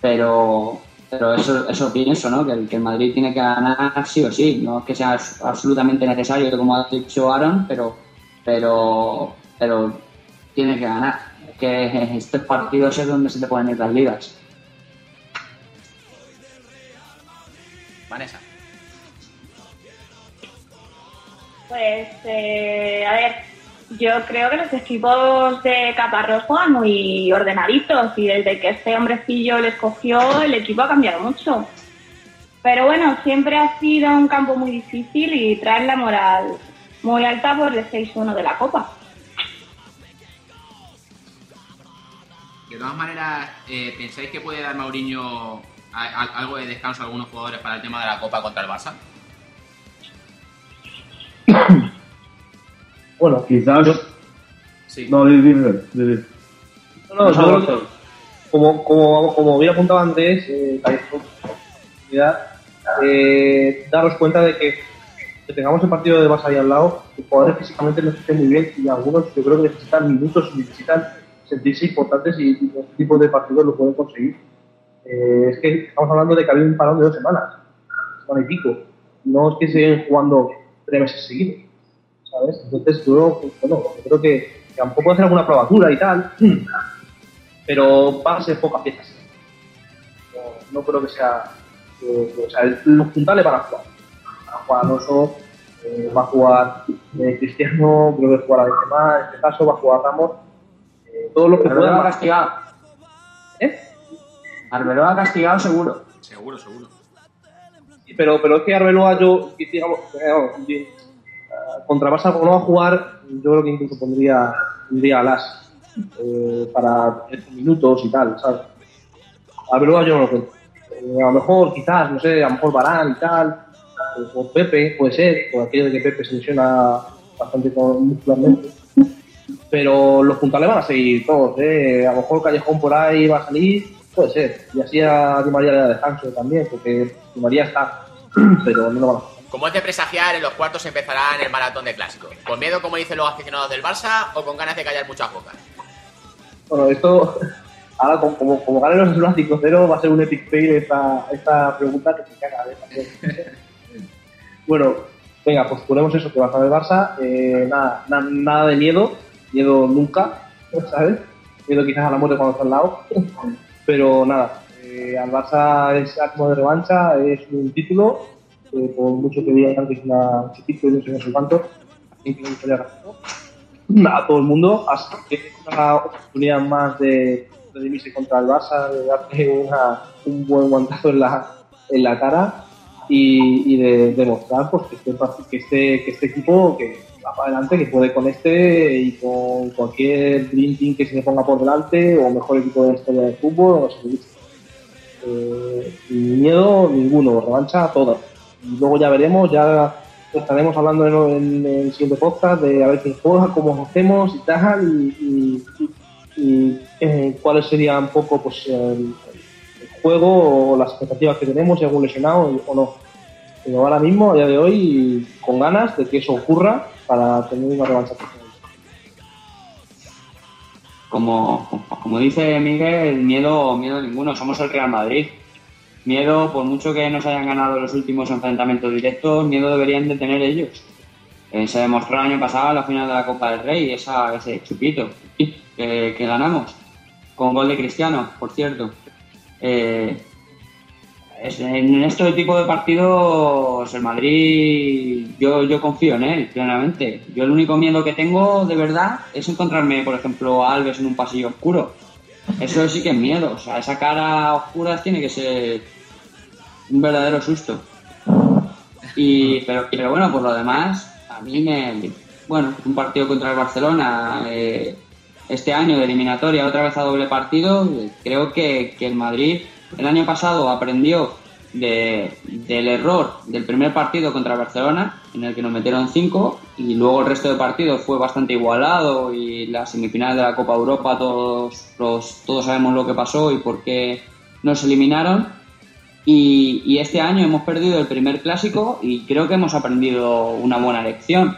pero pero eso, eso pienso, ¿no? Que el, que el Madrid tiene que ganar sí o sí. No es que sea absolutamente necesario, como ha dicho Aaron, pero, pero, pero tiene que ganar. Que estos partidos es donde se te pueden ir las ligas. Vanessa. Pues, eh, a ver, yo creo que los equipos de Caparrós juegan muy ordenaditos y desde que este hombrecillo les cogió, el equipo ha cambiado mucho. Pero bueno, siempre ha sido un campo muy difícil y traer la moral muy alta por el 6-1 de la Copa. De todas maneras, eh, ¿pensáis que puede dar Mauriño a- a- algo de descanso a algunos jugadores para el tema de la Copa contra el Barça? Bueno, Quizás. Sí. No, di- dime, dime. No, no, yo creo que, como, como, como bien apuntaba antes, eh, eh, daros cuenta de que, que tengamos el partido de Barça ahí al lado, los jugadores físicamente no estén muy bien y algunos yo creo que necesitan minutos y necesitan sentirse importantes y, y este tipo de partidos lo pueden conseguir. Eh, es que estamos hablando de que había un parón de dos semanas, semana y pico. No es que estén jugando tres meses seguidos. ¿sabes? Entonces yo, pues, bueno, yo creo que, que tampoco hacer alguna probatura y tal, pero va a ser pocas piezas. No, no creo que sea, que- o sea, los puntales van a jugar. Van a jugar Alonso, eh, va a jugar eh, Cristiano, creo que jugará Benzema, en este caso va a jugar Ramos, eh, todos los que Arbeloa puedan. castigado. ¿Eh? Arbeloa castigado seguro. Seguro, seguro. Pero, pero es que Arbeloa yo, digamos, digamos, bien, ah, contra Barça como no va a jugar, yo creo que incluso pondría, pondría a Las eh, para minutos y tal, ¿sabes? Arbeloa yo no lo cuento. Eh, a lo mejor, quizás, no sé, a lo mejor Barán y tal, eh, o Pepe, puede ser, por aquello de que Pepe se lesiona bastante con- muscularmente. Pero los puntales van a seguir todos, ¿eh? A lo mejor Callejón por ahí va a salir, puede ser. Y así a Di María le da descanso también, porque Di María está, pero no lo van a hacer. Como es de presagiar, en los cuartos empezarán el maratón de clásicos. ¿Con miedo, como dicen los aficionados del Barça, o con ganas de callar muchas bocas? Bueno, esto, ahora como, como, como ganen los Asuna 5-0, va a ser un epic fail esta, esta pregunta que se caga. ¿eh? bueno, venga, pues ponemos eso, que va a estar el Barça. Eh, nada, na- nada de miedo, miedo nunca, ¿sabes? Miedo quizás a la muerte cuando está al lado. Pero nada, eh, al Barça es acto de revancha, es un título, eh, por mucho que digan que es una, un chiquito y no sé no sé cuánto, a todo el mundo, hasta que es una oportunidad más de redimirse contra el Barça, de darle una, un buen guantazo en la, en la cara y, y de demostrar pues, que, este, que, este, que este equipo que para adelante, que puede con este y con cualquier Dream Team que se le ponga por delante o mejor equipo de la historia del fútbol, o sea, eh, sin miedo ninguno, revancha todas. Y luego ya veremos, ya estaremos hablando en, el siguiente podcast de a ver quién juega, cómo hacemos y tal, y, y- y, eh, cuáles serían un poco pues el, el juego o las expectativas que tenemos, si algún lesionado o no. pero ahora mismo, a día de hoy, con ganas de que eso ocurra para tener una revancha. Como, como dice Miguel, miedo, miedo ninguno, somos el Real Madrid. Miedo, por mucho que nos hayan ganado los últimos enfrentamientos directos, miedo deberían de tener ellos. Eh, se demostró el año pasado la final de la Copa del Rey, ese chupito que, ganamos, con gol de Cristiano, por cierto. Eh, en este tipo de partidos el Madrid yo, yo confío en él plenamente. Yo el único miedo que tengo de verdad es encontrarme, por ejemplo, a Alves en un pasillo oscuro. Eso sí que es miedo. O sea, esa cara oscura tiene que ser un verdadero susto. Y, pero, pero bueno, por lo demás, a mí me. Bueno, un partido contra el Barcelona eh, este año de eliminatoria, otra vez a doble partido. Creo que, que el Madrid el año pasado aprendió de- del error del primer partido contra el Barcelona, en el que nos metieron cinco, y luego el resto de partidos fue bastante igualado. Y la semifinal de la Copa Europa, todos, los, todos sabemos lo que pasó y por qué nos eliminaron. Y, y este año hemos perdido el primer clásico y creo que hemos aprendido una buena lección.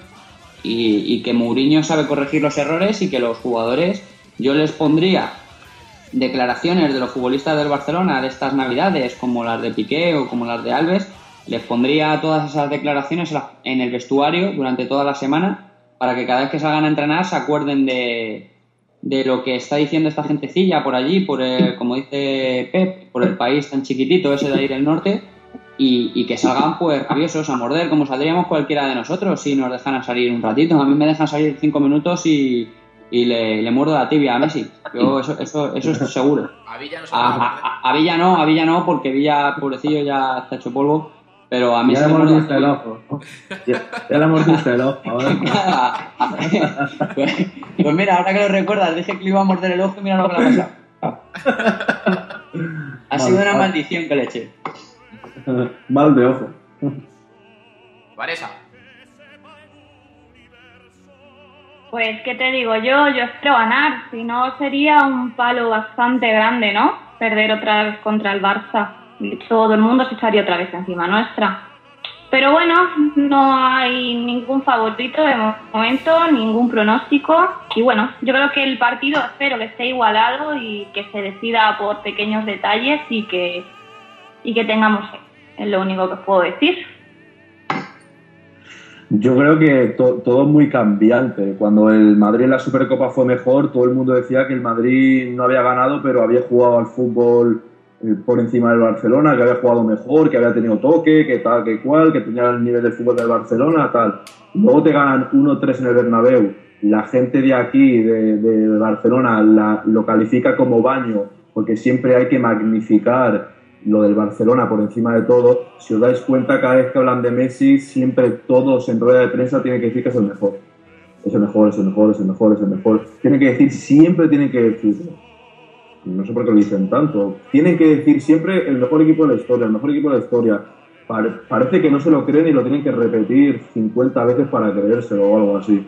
Y, y que Mourinho sabe corregir los errores y que los jugadores, yo les pondría declaraciones de los futbolistas del Barcelona de estas navidades, como las de Piqué o como las de Alves, les pondría todas esas declaraciones en el vestuario durante toda la semana para que cada vez que salgan a entrenar se acuerden de, de lo que está diciendo esta gentecilla por allí, por el, como dice Pep, por el país tan chiquitito ese de ahí del norte, y, que salgan pues rabiosos a morder, como saldríamos cualquiera de nosotros si nos dejan salir un ratito. A mí me dejan salir cinco minutos y, y le, le muerdo la tibia a Messi. Yo eso, eso, eso estoy seguro. A Villa no se A, a- a- a Villa no, a Villa no, porque Villa, pobrecillo, ya está hecho polvo. Pero a mí Ya le mordiste el ojo. Ya, ya le mordiste el ojo. ¿eh? pues, pues mira, ahora que lo recuerdas, dije que le iba a morder el ojo y mira lo que le ha pasado. Ha sido una maldición que le eché. Mal de ojo. Vanessa. Pues, ¿qué te digo yo? Yo espero ganar. Si no, sería un palo bastante grande, ¿no? Perder otra vez contra el Barça. Todo el mundo se echaría otra vez encima nuestra. Pero bueno, no hay ningún favorito de momento, ningún pronóstico. Y bueno, yo creo que el partido espero que esté igualado y que se decida por pequeños detalles y que, y que tengamos. Es lo único que puedo decir. Yo creo que to- todo es muy cambiante. Cuando el Madrid en la Supercopa fue mejor, todo el mundo decía que el Madrid no había ganado, pero había jugado al fútbol eh, por encima del Barcelona, que había jugado mejor, que había tenido toque, que tal, que cual, que tenía el nivel del fútbol del Barcelona, tal. Luego te ganan 1-3 en el Bernabéu. La gente de aquí, de, de Barcelona, la- lo califica como baño, porque siempre hay que magnificar lo del Barcelona por encima de todo. Si os dais cuenta, cada vez que hablan de Messi, siempre todos en rueda de prensa tienen que decir que es el mejor. Es el mejor, es el mejor, es el mejor, es el mejor. Tienen que decir, siempre tienen que decirlo. No sé por qué lo dicen tanto. Tienen que decir siempre el mejor equipo de la historia, el mejor equipo de la historia. Pare- parece que no se lo creen y lo tienen que repetir 50 veces para creérselo o algo así.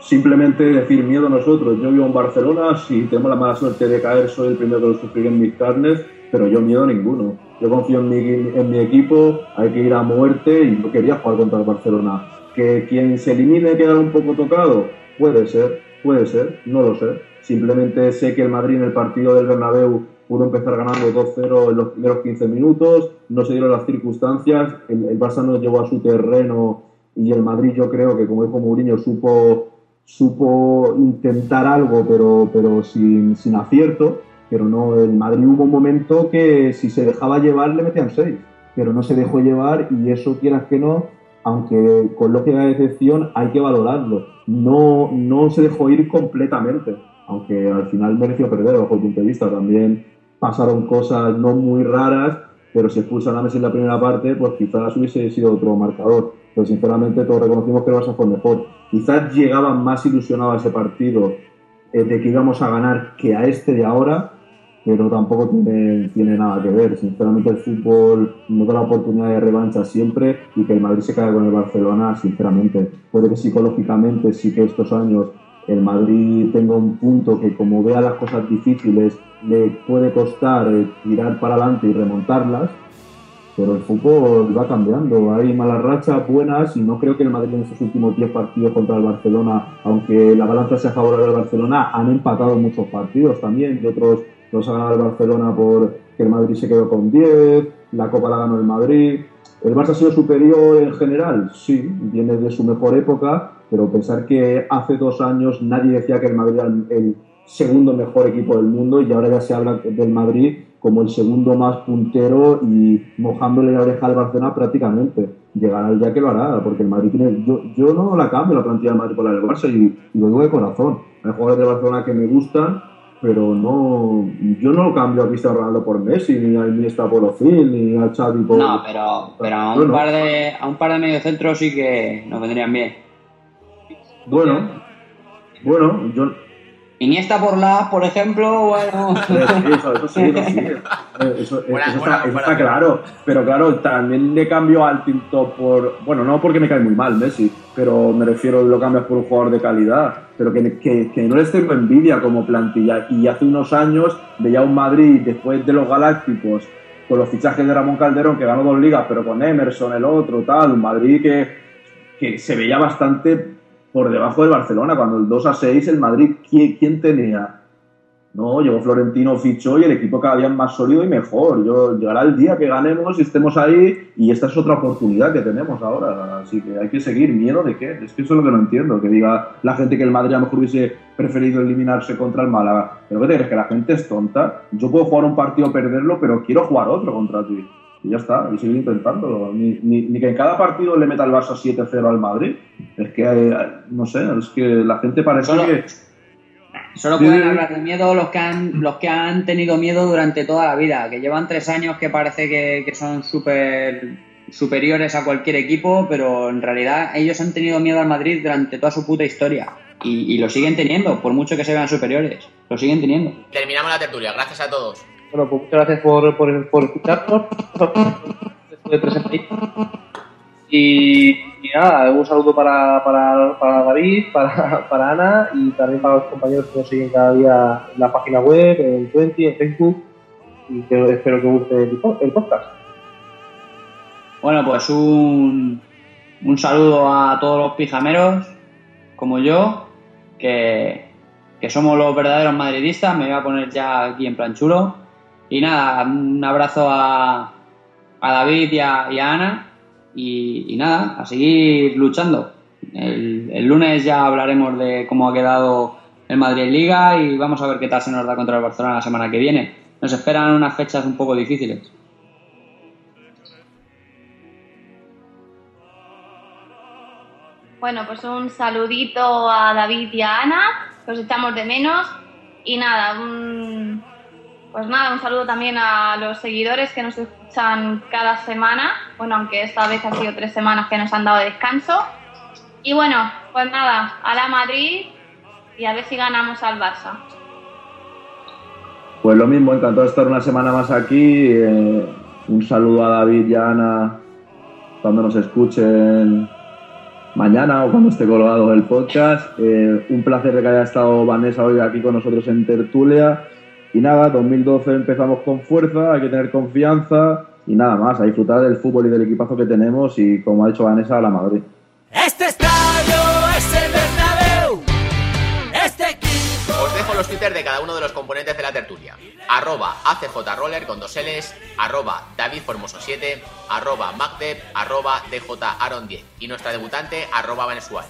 Simplemente decir miedo a nosotros. Yo vivo en Barcelona, si tengo la mala suerte de caer, soy el primero que lo sufriré en mis carnes, pero yo miedo ninguno. Yo confío en mi, en mi equipo, hay que ir a muerte y yo quería jugar contra el Barcelona. Que quien se elimine queda un poco tocado, puede ser, puede ser, no lo sé. Simplemente sé que el Madrid en el partido del Bernabéu pudo empezar ganando 2-0 en los primeros 15 minutos, no se dieron las circunstancias, el, el Barça nos llevó a su terreno y el Madrid yo creo que como dijo Mourinho supo supo intentar algo pero pero sin, sin acierto pero no el Madrid hubo un momento que si se dejaba llevar le metían seis pero no se dejó llevar y eso quieras que no aunque con lógica de decepción hay que valorarlo no no se dejó ir completamente aunque al final mereció perder bajo el punto de vista también pasaron cosas no muy raras pero si expulsan a Messi en la primera parte, pues quizás hubiese sido otro marcador. Pero sinceramente todos reconocimos que el Barça fue mejor. Quizás llegaban más ilusionados a ese partido eh, de que íbamos a ganar que a este de ahora, pero tampoco tiene, tiene nada que ver. Sinceramente el fútbol no da la oportunidad de revancha siempre y que el Madrid se caiga con el Barcelona, sinceramente. Puede que psicológicamente sí que estos años el Madrid tenga un punto que como vea las cosas difíciles le puede costar eh, tirar para adelante y remontarlas, pero el fútbol va cambiando. Hay malas rachas, buenas, y no creo que el Madrid en estos últimos 10 partidos contra el Barcelona, aunque la balanza sea favorable al Barcelona, han empatado muchos partidos también, y otros los ha ganado el Barcelona por que el Madrid se quedó con 10, la Copa la ganó el Madrid. ¿El Barça ha sido superior en general? Sí, viene de su mejor época, pero pensar que hace dos años nadie decía que el Madrid era el segundo mejor equipo del mundo y ahora ya se habla del Madrid como el segundo más puntero y mojándole la oreja al Barcelona prácticamente. Llegará el día que lo hará, porque el Madrid tiene... Yo, yo no la cambio la plantilla del Madrid por la del Barça y, y lo digo de corazón. Hay jugadores de Barcelona que me gustan, pero no... Yo no cambio a Cristiano Ronaldo por Messi, ni a Iniesta por Ozil, ni a Xavi por... No, pero, pero a, un Bueno. par de, a un par de mediocentros sí que nos vendrían bien. Bueno, bueno, yo... Iniesta por la, por ejemplo, bueno... Eso, eso sí, eso sí. Eh, Eso, Buena, eso buena, está, eso buena está claro. Pero claro, también le cambio al Tinto por. Bueno, no porque me cae muy mal Messi, pero me refiero lo cambias por un jugador de calidad. Pero que, que, que no les tengo envidia como plantilla. Y hace unos años veía un Madrid después de los Galácticos, con los fichajes de Ramón Calderón, que ganó dos ligas, pero con Emerson, el otro, tal. Un Madrid que, que se veía bastante por debajo del Barcelona. Cuando el 2 a 6, el Madrid, ¿quién, quién tenía? No, llegó Florentino, fichó y el equipo cada día más sólido y mejor. Yo, llegará el día que ganemos y estemos ahí y esta es otra oportunidad que tenemos ahora. Así que hay que seguir. ¿Miedo de qué? Es que eso es lo que no entiendo. Que diga la gente que el Madrid a lo mejor hubiese preferido eliminarse contra el Málaga. ¿Pero qué te crees? ¿Que la gente es tonta? Yo puedo jugar un partido, perderlo, pero quiero jugar otro contra ti. Y ya está, y seguir intentándolo. Ni, ni, ni que en cada partido le meta el Barça 7-0 al Madrid. Es que, eh, no sé, es que la gente parece que... Solo pueden sí. hablar de miedo los que han los que han tenido miedo durante toda la vida, que llevan tres años que parece que, que son súper superiores a cualquier equipo, pero en realidad ellos han tenido miedo al Madrid durante toda su puta historia. Y, y lo siguen teniendo, por mucho que se vean superiores. Lo siguen teniendo. Terminamos la tertulia. Gracias a todos. Bueno, pues muchas gracias por, por, por escucharnos. Y, nada, un saludo para, para, para David, para, Ana y también para los compañeros que nos siguen cada día en la página web, en Twenty, en Facebook. Y que espero que guste el, po- el podcast. Bueno, pues un, un saludo a todos los pijameros, como yo, que, que somos los verdaderos madridistas. Me voy a poner ya aquí en plan chulo. Y nada, un abrazo a, a David y a Ana. Y, nada, a seguir luchando. El, lunes ya hablaremos de cómo ha quedado el Madrid Liga y vamos a ver qué tal se nos da contra el Barcelona la semana que viene. Nos esperan unas fechas un poco difíciles. Bueno, pues un saludito a David y a Ana, que os echamos de menos. Y nada, un, pues nada, un saludo también a los seguidores que nos escuchan cada semana. Bueno, aunque esta vez han sido tres semanas que nos han dado de descanso. Y bueno, pues nada, a la Madrid y a ver si ganamos al Barça. Pues lo mismo, encantado de estar una semana más aquí. eh, un saludo a David y a Ana cuando nos escuchen mañana o cuando esté colgado el podcast. Eh, un placer de que haya estado Vanessa hoy aquí con nosotros en Tertulia. Y nada, 2012 empezamos con fuerza, hay que tener confianza y nada más, a disfrutar del fútbol y del equipazo que tenemos y como ha dicho Vanessa, a la Madrid. Este estadio es el Bernabéu. Este equipo. Os dejo los twitters de cada uno de los componentes de la tertulia. Arroba ACJRoller con dos L's, arroba DavidFormoso7, arroba MacDev, arroba DJAron10 y nuestra debutante, arroba Venezuela.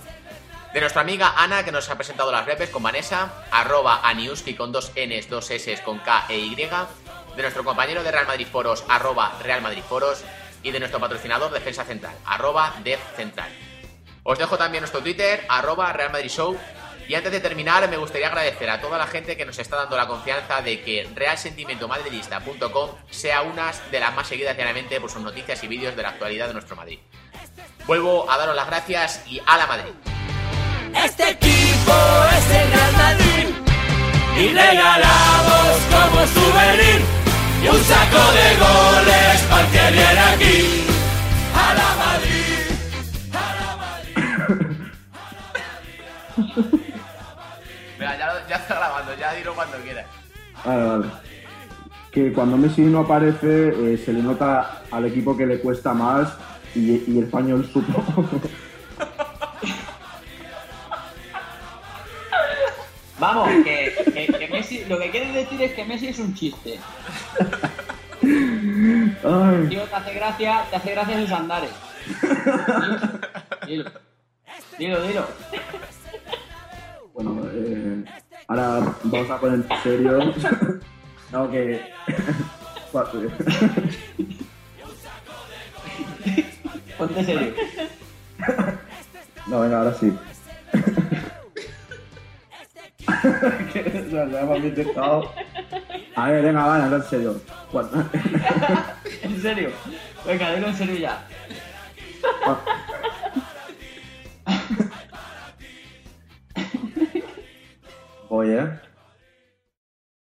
De nuestra amiga Ana, que nos ha presentado las repes con Vanessa, arroba Aniuski con dos Ns, dos S con K e Y. De nuestro compañero de Real Madrid Foros, arroba Real Madrid Foros. Y de nuestro patrocinador Defensa Central, arroba Def Central. Os dejo también nuestro Twitter, arroba Real Madrid Show. Y antes de terminar, me gustaría agradecer a toda la gente que nos está dando la confianza de que realsentimentomadridista.com sea una de las más seguidas diariamente por sus noticias y vídeos de la actualidad de nuestro Madrid. Vuelvo a daros las gracias y a la Madrid. Este equipo es el Real Madrid y regalamos como souvenir y un saco de goles para que viene aquí. A la Madrid. Venga, ya, lo- ya está grabando, ya dilo cuando quieras. Vale, vale. que cuando Messi no aparece eh, se le nota al equipo que le cuesta más y, y el español supo. Vamos, que, que- que Messi, lo que quieres decir es que Messi es un chiste. Ay. Tío, te hace gracia, te hace gracia sus andares. Dilo, dilo, dilo. Bueno, eh, ahora vamos a poner serio. No, que. Ponte serio. No, venga, ahora sí. no, no hemos intentado. A ver, venga, van a hablar serio. en serio. Venga, dilo en serio ya. Ah. Oye. ¿eh?